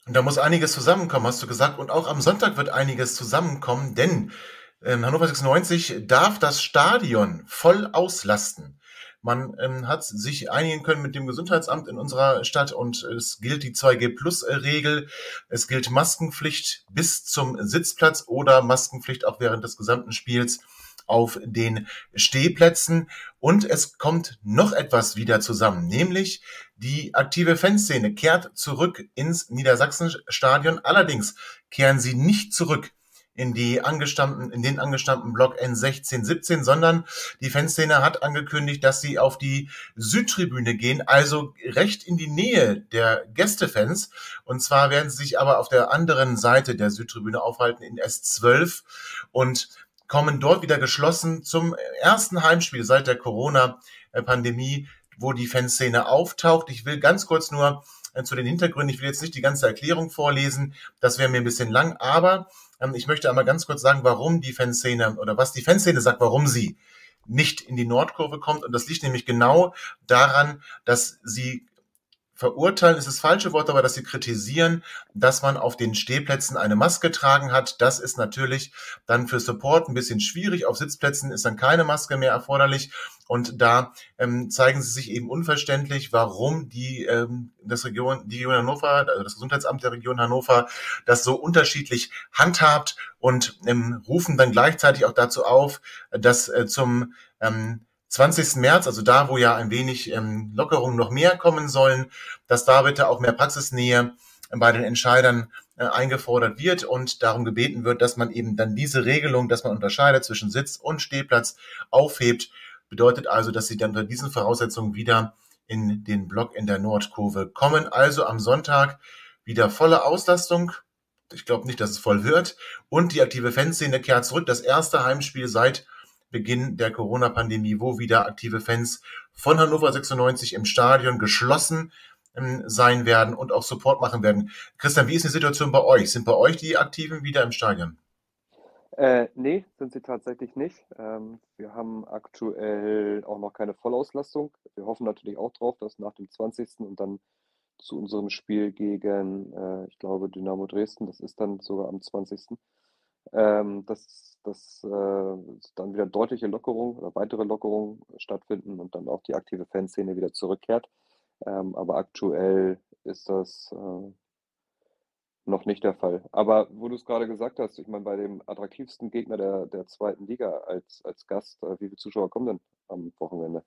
Und da muss einiges zusammenkommen, hast du gesagt. Und auch am Sonntag wird einiges zusammenkommen, denn ähm, Hannover 96 darf das Stadion voll auslasten. Man ähm, hat sich einigen können mit dem Gesundheitsamt in unserer Stadt und es gilt die 2G-Plus-Regel. Es gilt Maskenpflicht bis zum Sitzplatz oder Maskenpflicht auch während des gesamten Spiels auf den Stehplätzen. Und es kommt noch etwas wieder zusammen, nämlich die aktive Fanszene kehrt zurück ins Niedersachsenstadion. Allerdings kehren sie nicht zurück in die angestammten, in den angestammten Block N16, 17, sondern die Fanszene hat angekündigt, dass sie auf die Südtribüne gehen, also recht in die Nähe der Gästefans. Und zwar werden sie sich aber auf der anderen Seite der Südtribüne aufhalten in S12 und kommen dort wieder geschlossen zum ersten Heimspiel seit der Corona-Pandemie wo die Fanszene auftaucht. Ich will ganz kurz nur äh, zu den Hintergründen, ich will jetzt nicht die ganze Erklärung vorlesen, das wäre mir ein bisschen lang, aber ich möchte einmal ganz kurz sagen, warum die Fanszene oder was die Fanszene sagt, warum sie nicht in die Nordkurve kommt. Und das liegt nämlich genau daran, dass sie verurteilen ist das falsche Wort, aber dass sie kritisieren, dass man auf den Stehplätzen eine Maske tragen hat. Das ist natürlich dann für Support ein bisschen schwierig. Auf Sitzplätzen ist dann keine Maske mehr erforderlich. Und da ähm, zeigen sie sich eben unverständlich, warum die, ähm, das Region, die Region Hannover, also das Gesundheitsamt der Region Hannover, das so unterschiedlich handhabt und ähm, rufen dann gleichzeitig auch dazu auf, dass äh, zum ähm, 20. März, also da, wo ja ein wenig ähm, Lockerungen noch mehr kommen sollen, dass da bitte auch mehr Praxisnähe bei den Entscheidern äh, eingefordert wird und darum gebeten wird, dass man eben dann diese Regelung, dass man unterscheidet zwischen Sitz und Stehplatz aufhebt. Bedeutet also, dass sie dann unter diesen Voraussetzungen wieder in den Block in der Nordkurve kommen. Also am Sonntag wieder volle Auslastung. Ich glaube nicht, dass es voll wird. Und die aktive Fanszene kehrt zurück. Das erste Heimspiel seit Beginn der Corona-Pandemie, wo wieder aktive Fans von Hannover 96 im Stadion geschlossen ähm, sein werden und auch Support machen werden. Christian, wie ist die Situation bei euch? Sind bei euch die Aktiven wieder im Stadion? Äh, nee, sind sie tatsächlich nicht. Ähm, wir haben aktuell auch noch keine Vollauslastung. Wir hoffen natürlich auch drauf, dass nach dem 20. und dann zu unserem Spiel gegen, äh, ich glaube, Dynamo Dresden, das ist dann sogar am 20., ähm, dass, dass äh, dann wieder deutliche Lockerungen oder weitere Lockerungen stattfinden und dann auch die aktive Fanszene wieder zurückkehrt. Ähm, aber aktuell ist das äh, noch nicht der Fall. Aber wo du es gerade gesagt hast, ich meine, bei dem attraktivsten Gegner der, der zweiten Liga als, als Gast, äh, wie viele Zuschauer kommen denn am Wochenende?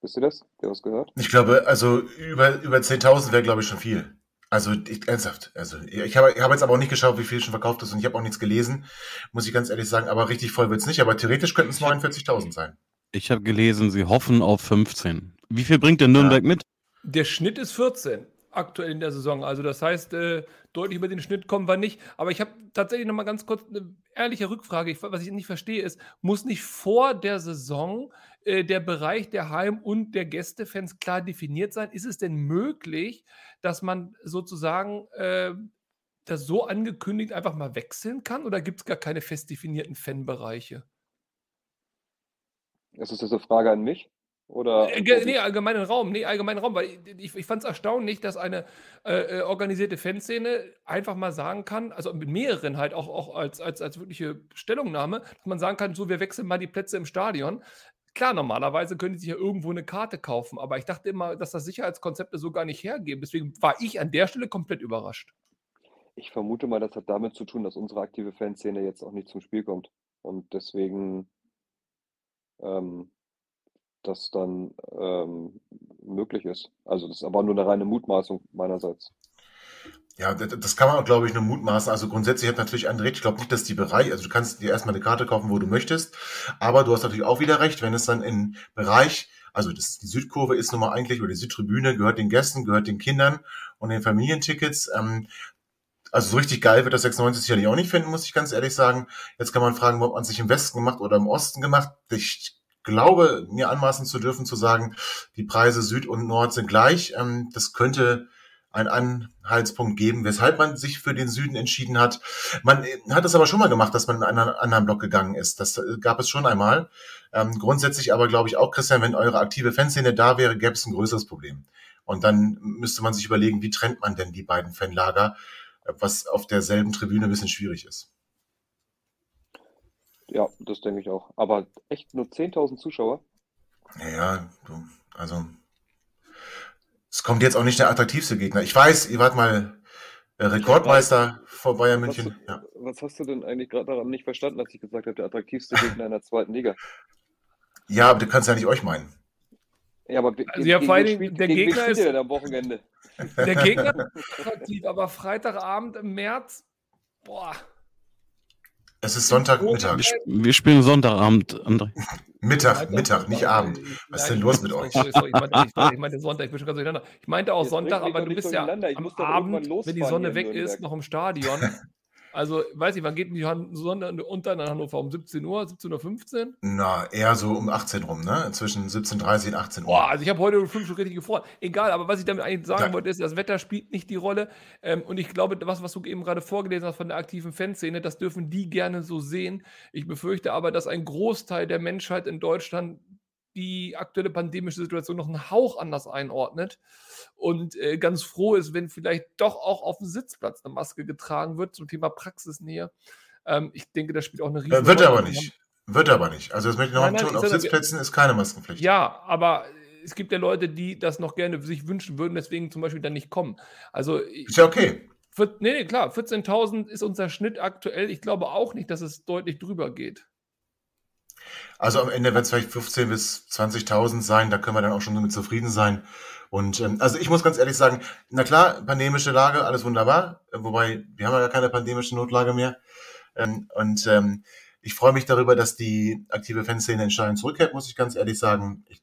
Wisst ihr das? Habt ihr was gehört? Ich glaube, also über, über 10.000 wäre, glaube ich, schon viel. Also ich, ernsthaft, also ich habe ich hab jetzt aber auch nicht geschaut, wie viel schon verkauft ist und ich habe auch nichts gelesen, muss ich ganz ehrlich sagen, aber richtig voll wird's nicht, aber theoretisch könnten es 49.000 sein. Ich habe gelesen, sie hoffen auf 15. Wie viel bringt der Nürnberg ja. mit? Der Schnitt ist 14 aktuell in der Saison. Also das heißt, äh, deutlich über den Schnitt kommen wir nicht. Aber ich habe tatsächlich noch mal ganz kurz eine ehrliche Rückfrage. Ich, was ich nicht verstehe ist, muss nicht vor der Saison äh, der Bereich der Heim- und der Gästefans klar definiert sein? Ist es denn möglich, dass man sozusagen äh, das so angekündigt einfach mal wechseln kann? Oder gibt es gar keine fest definierten Fanbereiche? Das ist eine Frage an mich. Oder äh, nee, allgemeinen Raum. Nee, allgemeinen Raum, weil ich, ich fand es erstaunlich, dass eine äh, äh, organisierte Fanszene einfach mal sagen kann, also mit mehreren halt auch, auch als, als, als wirkliche Stellungnahme, dass man sagen kann, so, wir wechseln mal die Plätze im Stadion. Klar, normalerweise können die sich ja irgendwo eine Karte kaufen, aber ich dachte immer, dass das Sicherheitskonzepte so gar nicht hergeben. Deswegen war ich an der Stelle komplett überrascht. Ich vermute mal, das hat damit zu tun, dass unsere aktive Fanszene jetzt auch nicht zum Spiel kommt. Und deswegen ähm, das dann ähm, möglich ist. Also das ist aber nur eine reine Mutmaßung meinerseits. Ja, das kann man, glaube ich, nur mutmaßen. Also grundsätzlich hat natürlich ein Recht. Ich glaube nicht, dass die Bereich, also du kannst dir erstmal eine Karte kaufen, wo du möchtest. Aber du hast natürlich auch wieder recht, wenn es dann im Bereich, also das, die Südkurve ist nun mal eigentlich, oder die Südtribüne gehört den Gästen, gehört den Kindern und den Familientickets. Ähm, also so richtig geil wird das 96 sicherlich auch nicht finden, muss ich ganz ehrlich sagen. Jetzt kann man fragen, ob man sich im Westen gemacht oder im Osten gemacht. Ich glaube, mir anmaßen zu dürfen, zu sagen, die Preise Süd und Nord sind gleich. Ähm, das könnte ein Anhaltspunkt geben, weshalb man sich für den Süden entschieden hat. Man äh, hat es aber schon mal gemacht, dass man in einen anderen Block gegangen ist. Das äh, gab es schon einmal. Ähm, grundsätzlich aber glaube ich auch, Christian, wenn eure aktive Fanszene da wäre, gäbe es ein größeres Problem. Und dann müsste man sich überlegen, wie trennt man denn die beiden Fanlager, äh, was auf derselben Tribüne ein bisschen schwierig ist. Ja, das denke ich auch. Aber echt nur 10.000 Zuschauer? Ja, du, also es kommt jetzt auch nicht der attraktivste Gegner. Ich weiß, ihr wart mal äh, Rekordmeister vor Bayern München. Was, ja. was hast du denn eigentlich gerade daran nicht verstanden, als ich gesagt habe, der attraktivste Gegner in der zweiten Liga? Ja, aber du kannst ja nicht euch meinen. Ja, aber also ja, vor allem der Gegner ist am Wochenende. Der *laughs* Gegner ist attraktiv, aber Freitagabend im März, boah. Es ist Sonntagmittag. Wir spielen Sonntagabend, André. Mittag, Mittag, nicht Abend. Was ist denn los mit euch? ich, meinte, *laughs* Sonntag, ich bin schon ganz durcheinander. Ich meinte auch Sonntag, aber du bist ja am Abend, wenn die Sonne weg ist, noch im Stadion. *laughs* Also, weiß ich, wann geht die Sonne unter in Hannover? Um 17 Uhr, 17.15 Uhr? Na, eher so um 18 rum, ne? Zwischen 17.30 und 18 Uhr. Boah, also ich habe heute um 5 schon richtig gefroren. Egal, aber was ich damit eigentlich sagen ja. wollte, ist, das Wetter spielt nicht die Rolle. Ähm, und ich glaube, was, was du eben gerade vorgelesen hast von der aktiven Fanszene, das dürfen die gerne so sehen. Ich befürchte aber, dass ein Großteil der Menschheit in Deutschland die aktuelle pandemische Situation noch einen Hauch anders einordnet und äh, ganz froh ist, wenn vielleicht doch auch auf dem Sitzplatz eine Maske getragen wird zum Thema Praxisnähe. Ähm, ich denke, das spielt auch eine riesige Rolle. Wird aber nicht. Wird aber nicht. Also das möchte ich noch nein, nein, Auf Sitzplätzen ist keine Maskenpflicht. Ja, aber es gibt ja Leute, die das noch gerne sich wünschen würden, deswegen zum Beispiel dann nicht kommen. Also ist ja okay. Nee, nee, klar, 14.000 ist unser Schnitt aktuell. Ich glaube auch nicht, dass es deutlich drüber geht. Also am Ende wird es vielleicht 15.000 bis 20.000 sein, da können wir dann auch schon damit zufrieden sein. Und ähm, also ich muss ganz ehrlich sagen, na klar, pandemische Lage, alles wunderbar, wobei wir haben ja keine pandemische Notlage mehr. Ähm, und ähm, ich freue mich darüber, dass die aktive Fanszene in Stein zurückkehrt, muss ich ganz ehrlich sagen. Ich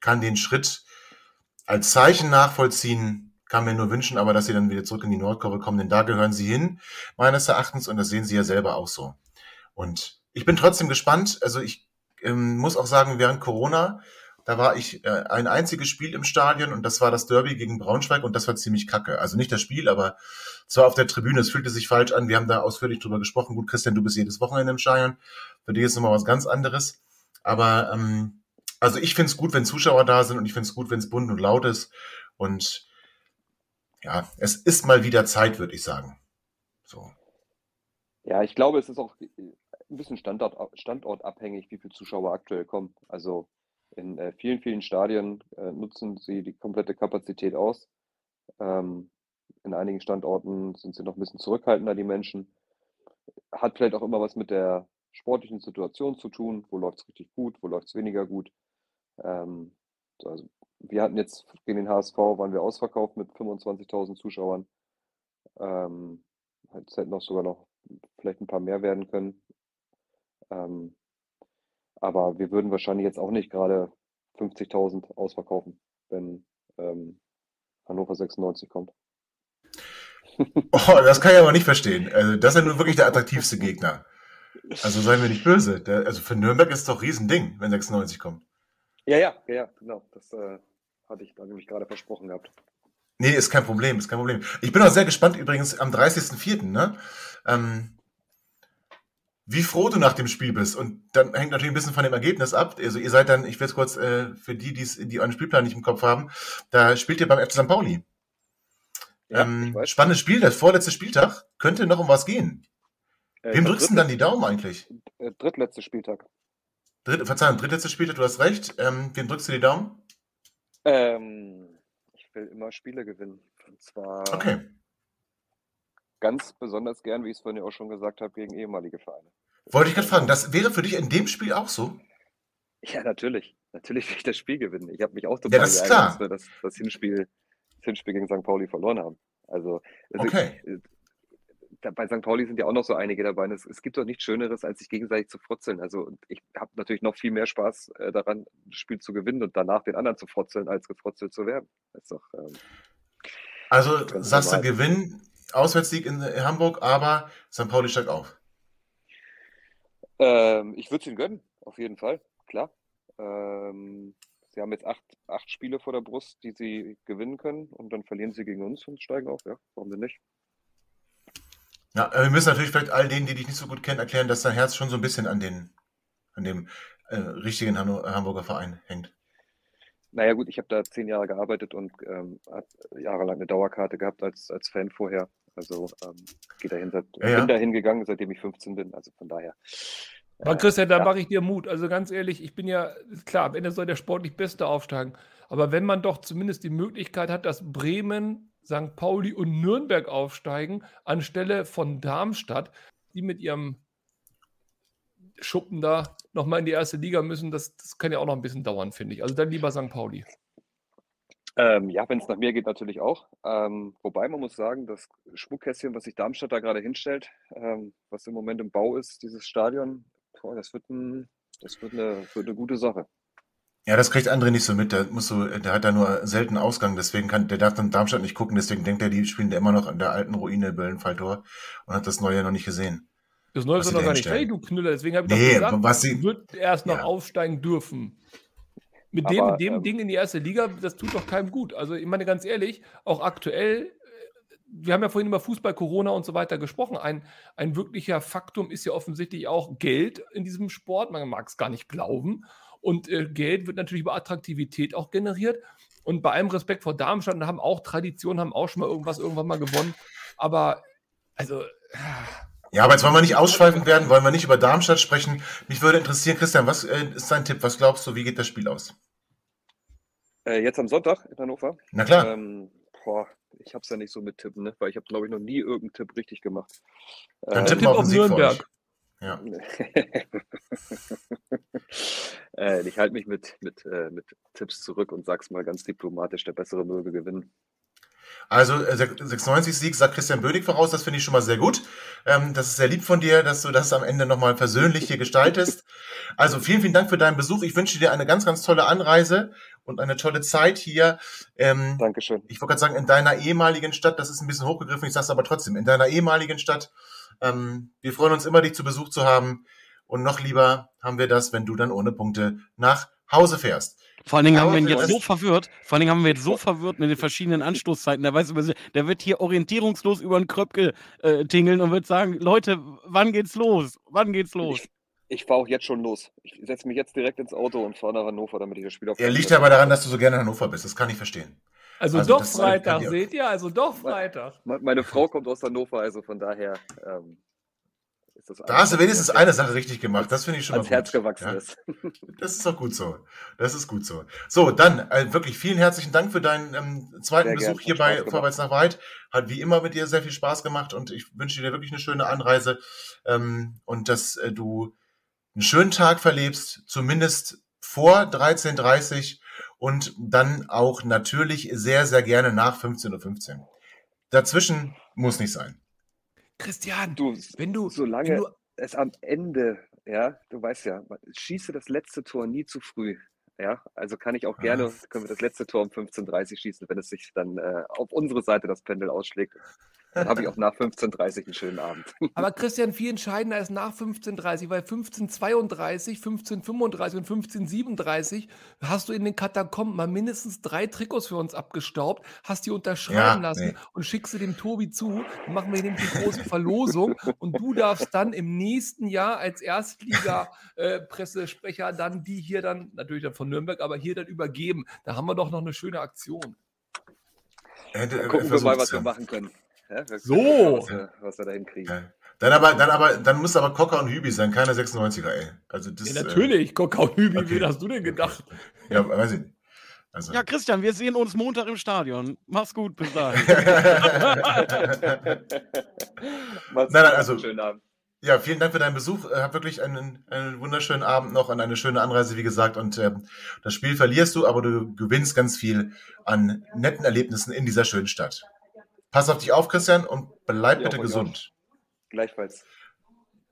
kann den Schritt als Zeichen nachvollziehen, kann mir nur wünschen, aber dass sie dann wieder zurück in die Nordkurve kommen, denn da gehören sie hin, meines Erachtens, und das sehen sie ja selber auch so. Und ich bin trotzdem gespannt. Also ich ähm, muss auch sagen, während Corona, da war ich äh, ein einziges Spiel im Stadion und das war das Derby gegen Braunschweig und das war ziemlich kacke. Also nicht das Spiel, aber zwar auf der Tribüne, es fühlte sich falsch an. Wir haben da ausführlich drüber gesprochen. Gut, Christian, du bist jedes Wochenende im Stadion. Für dich ist nochmal was ganz anderes. Aber ähm, also ich finde es gut, wenn Zuschauer da sind und ich finde es gut, wenn es bunt und laut ist. Und ja, es ist mal wieder Zeit, würde ich sagen. So. Ja, ich glaube, es ist auch ein bisschen Standort, standortabhängig, wie viele Zuschauer aktuell kommen. Also in äh, vielen, vielen Stadien äh, nutzen sie die komplette Kapazität aus. Ähm, in einigen Standorten sind sie noch ein bisschen zurückhaltender, die Menschen. Hat vielleicht auch immer was mit der sportlichen Situation zu tun. Wo läuft es richtig gut, wo läuft es weniger gut. Ähm, also wir hatten jetzt gegen den HSV, waren wir ausverkauft mit 25.000 Zuschauern. Ähm, es hätten auch sogar noch vielleicht ein paar mehr werden können. Ähm, aber wir würden wahrscheinlich jetzt auch nicht gerade 50.000 ausverkaufen, wenn ähm, Hannover 96 kommt. *laughs* Oh, das kann ich aber nicht verstehen. Also, das ist ja nun wirklich der attraktivste Gegner. Also seien wir nicht böse. Der, also für Nürnberg ist es doch ein Riesending, wenn 96 kommt. Ja, ja, ja, genau. Das äh, hatte ich da nämlich gerade versprochen gehabt. Nee, ist kein Problem, ist kein Problem. Ich bin auch sehr gespannt übrigens am 30.04. Ne? Ähm, wie froh du nach dem Spiel bist. Und dann hängt natürlich ein bisschen von dem Ergebnis ab. Also ihr seid dann, ich will es kurz äh, für die, die's, die euren Spielplan nicht im Kopf haben, da spielt ihr beim FC St. Pauli. Ja, ähm, spannendes Spiel, das vorletzte Spieltag. Könnte noch um was gehen. Äh, Wem drückst du dann die Daumen eigentlich? Äh, drittletzter Spieltag. Dritt, Verzeihung, drittletzter Spieltag, du hast recht. Ähm, wem drückst du die Daumen? Ähm, ich will immer Spiele gewinnen. Und zwar okay ganz besonders gern, wie ich es vorhin ja auch schon gesagt habe, gegen ehemalige Vereine. Wollte ich gerade fragen, das wäre für dich in dem Spiel auch so? Ja, natürlich. Natürlich will ich das Spiel gewinnen. Ich habe mich auch total ja, das geärgert, dass wir das, das, Hinspiel, das Hinspiel gegen St. Pauli verloren haben. Also, also okay. ich, bei St. Pauli sind ja auch noch so einige dabei. Es, es, gibt doch nichts Schöneres, als sich gegenseitig zu frotzeln. Also ich habe natürlich noch viel mehr Spaß äh, daran, das Spiel zu gewinnen und danach den anderen zu frotzeln, als gefrotzelt zu werden. Doch, ähm, also sagst du Gewinn Auswärtssieg in Hamburg, aber St. Pauli steigt auf. Ähm, ich würde es ihnen gönnen, auf jeden Fall, klar. Ähm, sie haben jetzt acht, acht Spiele vor der Brust, die sie gewinnen können und dann verlieren sie gegen uns und steigen auf. Ja, warum denn nicht? Ja, wir müssen natürlich vielleicht all denen, die dich nicht so gut kennen, erklären, dass dein Herz schon so ein bisschen an, den, an dem äh, richtigen Hamburger Verein hängt. Naja gut, ich habe da zehn Jahre gearbeitet und ähm, jahrelang eine Dauerkarte gehabt als, als Fan vorher. Also ähm, geht dahin, seit, ja, bin dahin gegangen, seitdem ich 15 bin. Also von daher. Aber Christian, da ja. mache ich dir Mut. Also ganz ehrlich, ich bin ja, klar, am Ende soll der sportlich Beste aufsteigen. Aber wenn man doch zumindest die Möglichkeit hat, dass Bremen, St. Pauli und Nürnberg aufsteigen, anstelle von Darmstadt, die mit ihrem Schuppen da nochmal in die erste Liga müssen, das, das kann ja auch noch ein bisschen dauern, finde ich. Also dann lieber St. Pauli. Ähm, ja, wenn es nach mir geht, natürlich auch. Ähm, wobei man muss sagen, das Schmuckkästchen, was sich Darmstadt da gerade hinstellt, ähm, was im Moment im Bau ist, dieses Stadion, boah, das, wird ein, das wird, eine, wird eine gute Sache. Ja, das kriegt André nicht so mit. Der, muss so, der hat da nur selten Ausgang, deswegen kann, der darf dann Darmstadt nicht gucken, deswegen denkt er, die spielen da immer noch an der alten Ruine Böllenfalltor und hat das Neue noch nicht gesehen. Das Neue ist noch gar nicht fertig, du Knüller. Deswegen habe ich nee, doch gesagt, was sie, wird erst noch ja. aufsteigen dürfen. Mit dem, Aber, dem ähm, Ding in die erste Liga, das tut doch keinem gut. Also, ich meine ganz ehrlich, auch aktuell, wir haben ja vorhin über Fußball, Corona und so weiter gesprochen. Ein, ein wirklicher Faktum ist ja offensichtlich auch Geld in diesem Sport. Man mag es gar nicht glauben. Und äh, Geld wird natürlich über Attraktivität auch generiert. Und bei allem Respekt vor Darmstadt, da haben auch Traditionen, haben auch schon mal irgendwas irgendwann mal gewonnen. Aber, also. Ja, aber jetzt wollen wir nicht ausschweifend werden, wollen wir nicht über Darmstadt sprechen. Mich würde interessieren, Christian, was äh, ist dein Tipp? Was glaubst du, wie geht das Spiel aus? Äh, jetzt am Sonntag in Hannover? Na klar. Ähm, boah, ich habe es ja nicht so mit Tippen, ne? weil ich habe, glaube ich, noch nie irgendeinen Tipp richtig gemacht. Dann ähm, tippen wir auf Nürnberg. Ja. *laughs* äh, ich halte mich mit, mit, äh, mit Tipps zurück und sag's mal ganz diplomatisch, der bessere möge gewinnen. Also 96 äh, Sieg sagt Christian Bödig voraus, das finde ich schon mal sehr gut. Ähm, das ist sehr lieb von dir, dass du das am Ende nochmal persönlich hier gestaltest. Also vielen, vielen Dank für deinen Besuch. Ich wünsche dir eine ganz, ganz tolle Anreise und eine tolle Zeit hier. Ähm, Dankeschön. Ich wollte gerade sagen, in deiner ehemaligen Stadt, das ist ein bisschen hochgegriffen, ich sage es aber trotzdem, in deiner ehemaligen Stadt. Ähm, wir freuen uns immer, dich zu Besuch zu haben. Und noch lieber haben wir das, wenn du dann ohne Punkte nach Hause fährst. Vor allen Dingen haben wir ihn jetzt so verwirrt, vor allen Dingen haben wir jetzt so verwirrt mit den verschiedenen Anstoßzeiten. Der weiß, der wird hier orientierungslos über den Kröpke äh, tingeln und wird sagen, Leute, wann geht's los? Wann geht's los? Ich, ich fahre auch jetzt schon los. Ich setze mich jetzt direkt ins Auto und fahre nach Hannover, damit ich das Spiel auf. Er liegt aber daran, dass du so gerne in Hannover bist. Das kann ich verstehen. Also, also doch Freitag, seht ihr? Also doch Freitag. Meine Frau kommt aus Hannover, also von daher. Ähm, da hast du wenigstens eine Sache richtig gemacht. Das finde ich schon mal gut. Herz gewachsen ja? ist. *laughs* Das ist doch gut so. Das ist gut so. So, dann äh, wirklich vielen herzlichen Dank für deinen ähm, zweiten sehr Besuch hier bei Vorwärts nach Weit. Hat wie immer mit dir sehr viel Spaß gemacht und ich wünsche dir wirklich eine schöne Anreise ähm, und dass äh, du einen schönen Tag verlebst, zumindest vor 13.30 Uhr und dann auch natürlich sehr, sehr gerne nach 15.15 Uhr. Dazwischen muss nicht sein. Christian, du, wenn du, solange wenn du, es am Ende, ja, du weißt ja, schieße das letzte Tor nie zu früh. Ja, also kann ich auch gerne, können wir das letzte Tor um 15.30 schießen, wenn es sich dann äh, auf unsere Seite das Pendel ausschlägt. Dann habe ich auch nach 15.30 einen schönen Abend. *laughs* Aber Christian, viel entscheidender ist nach 15.30 weil 15.32, 15.35 und 15.37 hast du in den Katakomben mal mindestens drei Trikots für uns abgestaubt, hast die unterschreiben ja, lassen nee. und schickst sie dem Tobi zu. Dann machen wir nämlich die große Verlosung und du darfst dann im nächsten Jahr als Erstliga-Pressesprecher äh, dann die hier dann, natürlich dann von Nürnberg, aber hier dann übergeben. Da haben wir doch noch eine schöne Aktion. Ja, gucken wir mal, was wir machen können. Ja, so! Was wir, was wir da hinkriegen. Ja. Dann aber, dann aber, dann muss aber Cocker und Hübi sein, keine 96er, ey. Also das, ja, natürlich, äh, Cocker und Hübi, okay. wie hast du denn gedacht? Ja, weiß ich nicht. Also. Ja, Christian, wir sehen uns Montag im Stadion. Mach's gut, bis dahin. *laughs* nein, nein, also, schönen Abend. Ja, vielen Dank für deinen Besuch. Hab wirklich einen, einen wunderschönen Abend noch und eine schöne Anreise, wie gesagt. Und äh, das Spiel verlierst du, aber du gewinnst ganz viel an netten Erlebnissen in dieser schönen Stadt. Pass auf dich auf, Christian, und bleib ja, bitte gesund. Gleichfalls.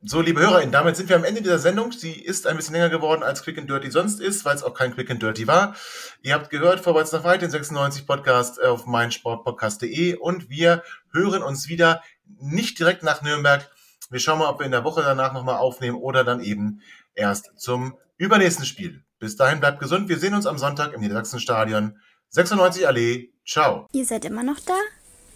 So, liebe HörerInnen, damit sind wir am Ende dieser Sendung. Sie ist ein bisschen länger geworden, als Quick and Dirty sonst ist, weil es auch kein Quick and Dirty war. Ihr habt gehört, vorwärts nach weit, den 96 Podcast auf meinsportpodcast.de und wir hören uns wieder nicht direkt nach Nürnberg. Wir schauen mal, ob wir in der Woche danach nochmal aufnehmen oder dann eben erst zum übernächsten Spiel. Bis dahin bleibt gesund. Wir sehen uns am Sonntag im Niedersachsenstadion. 96 Allee. Ciao. Ihr seid immer noch da?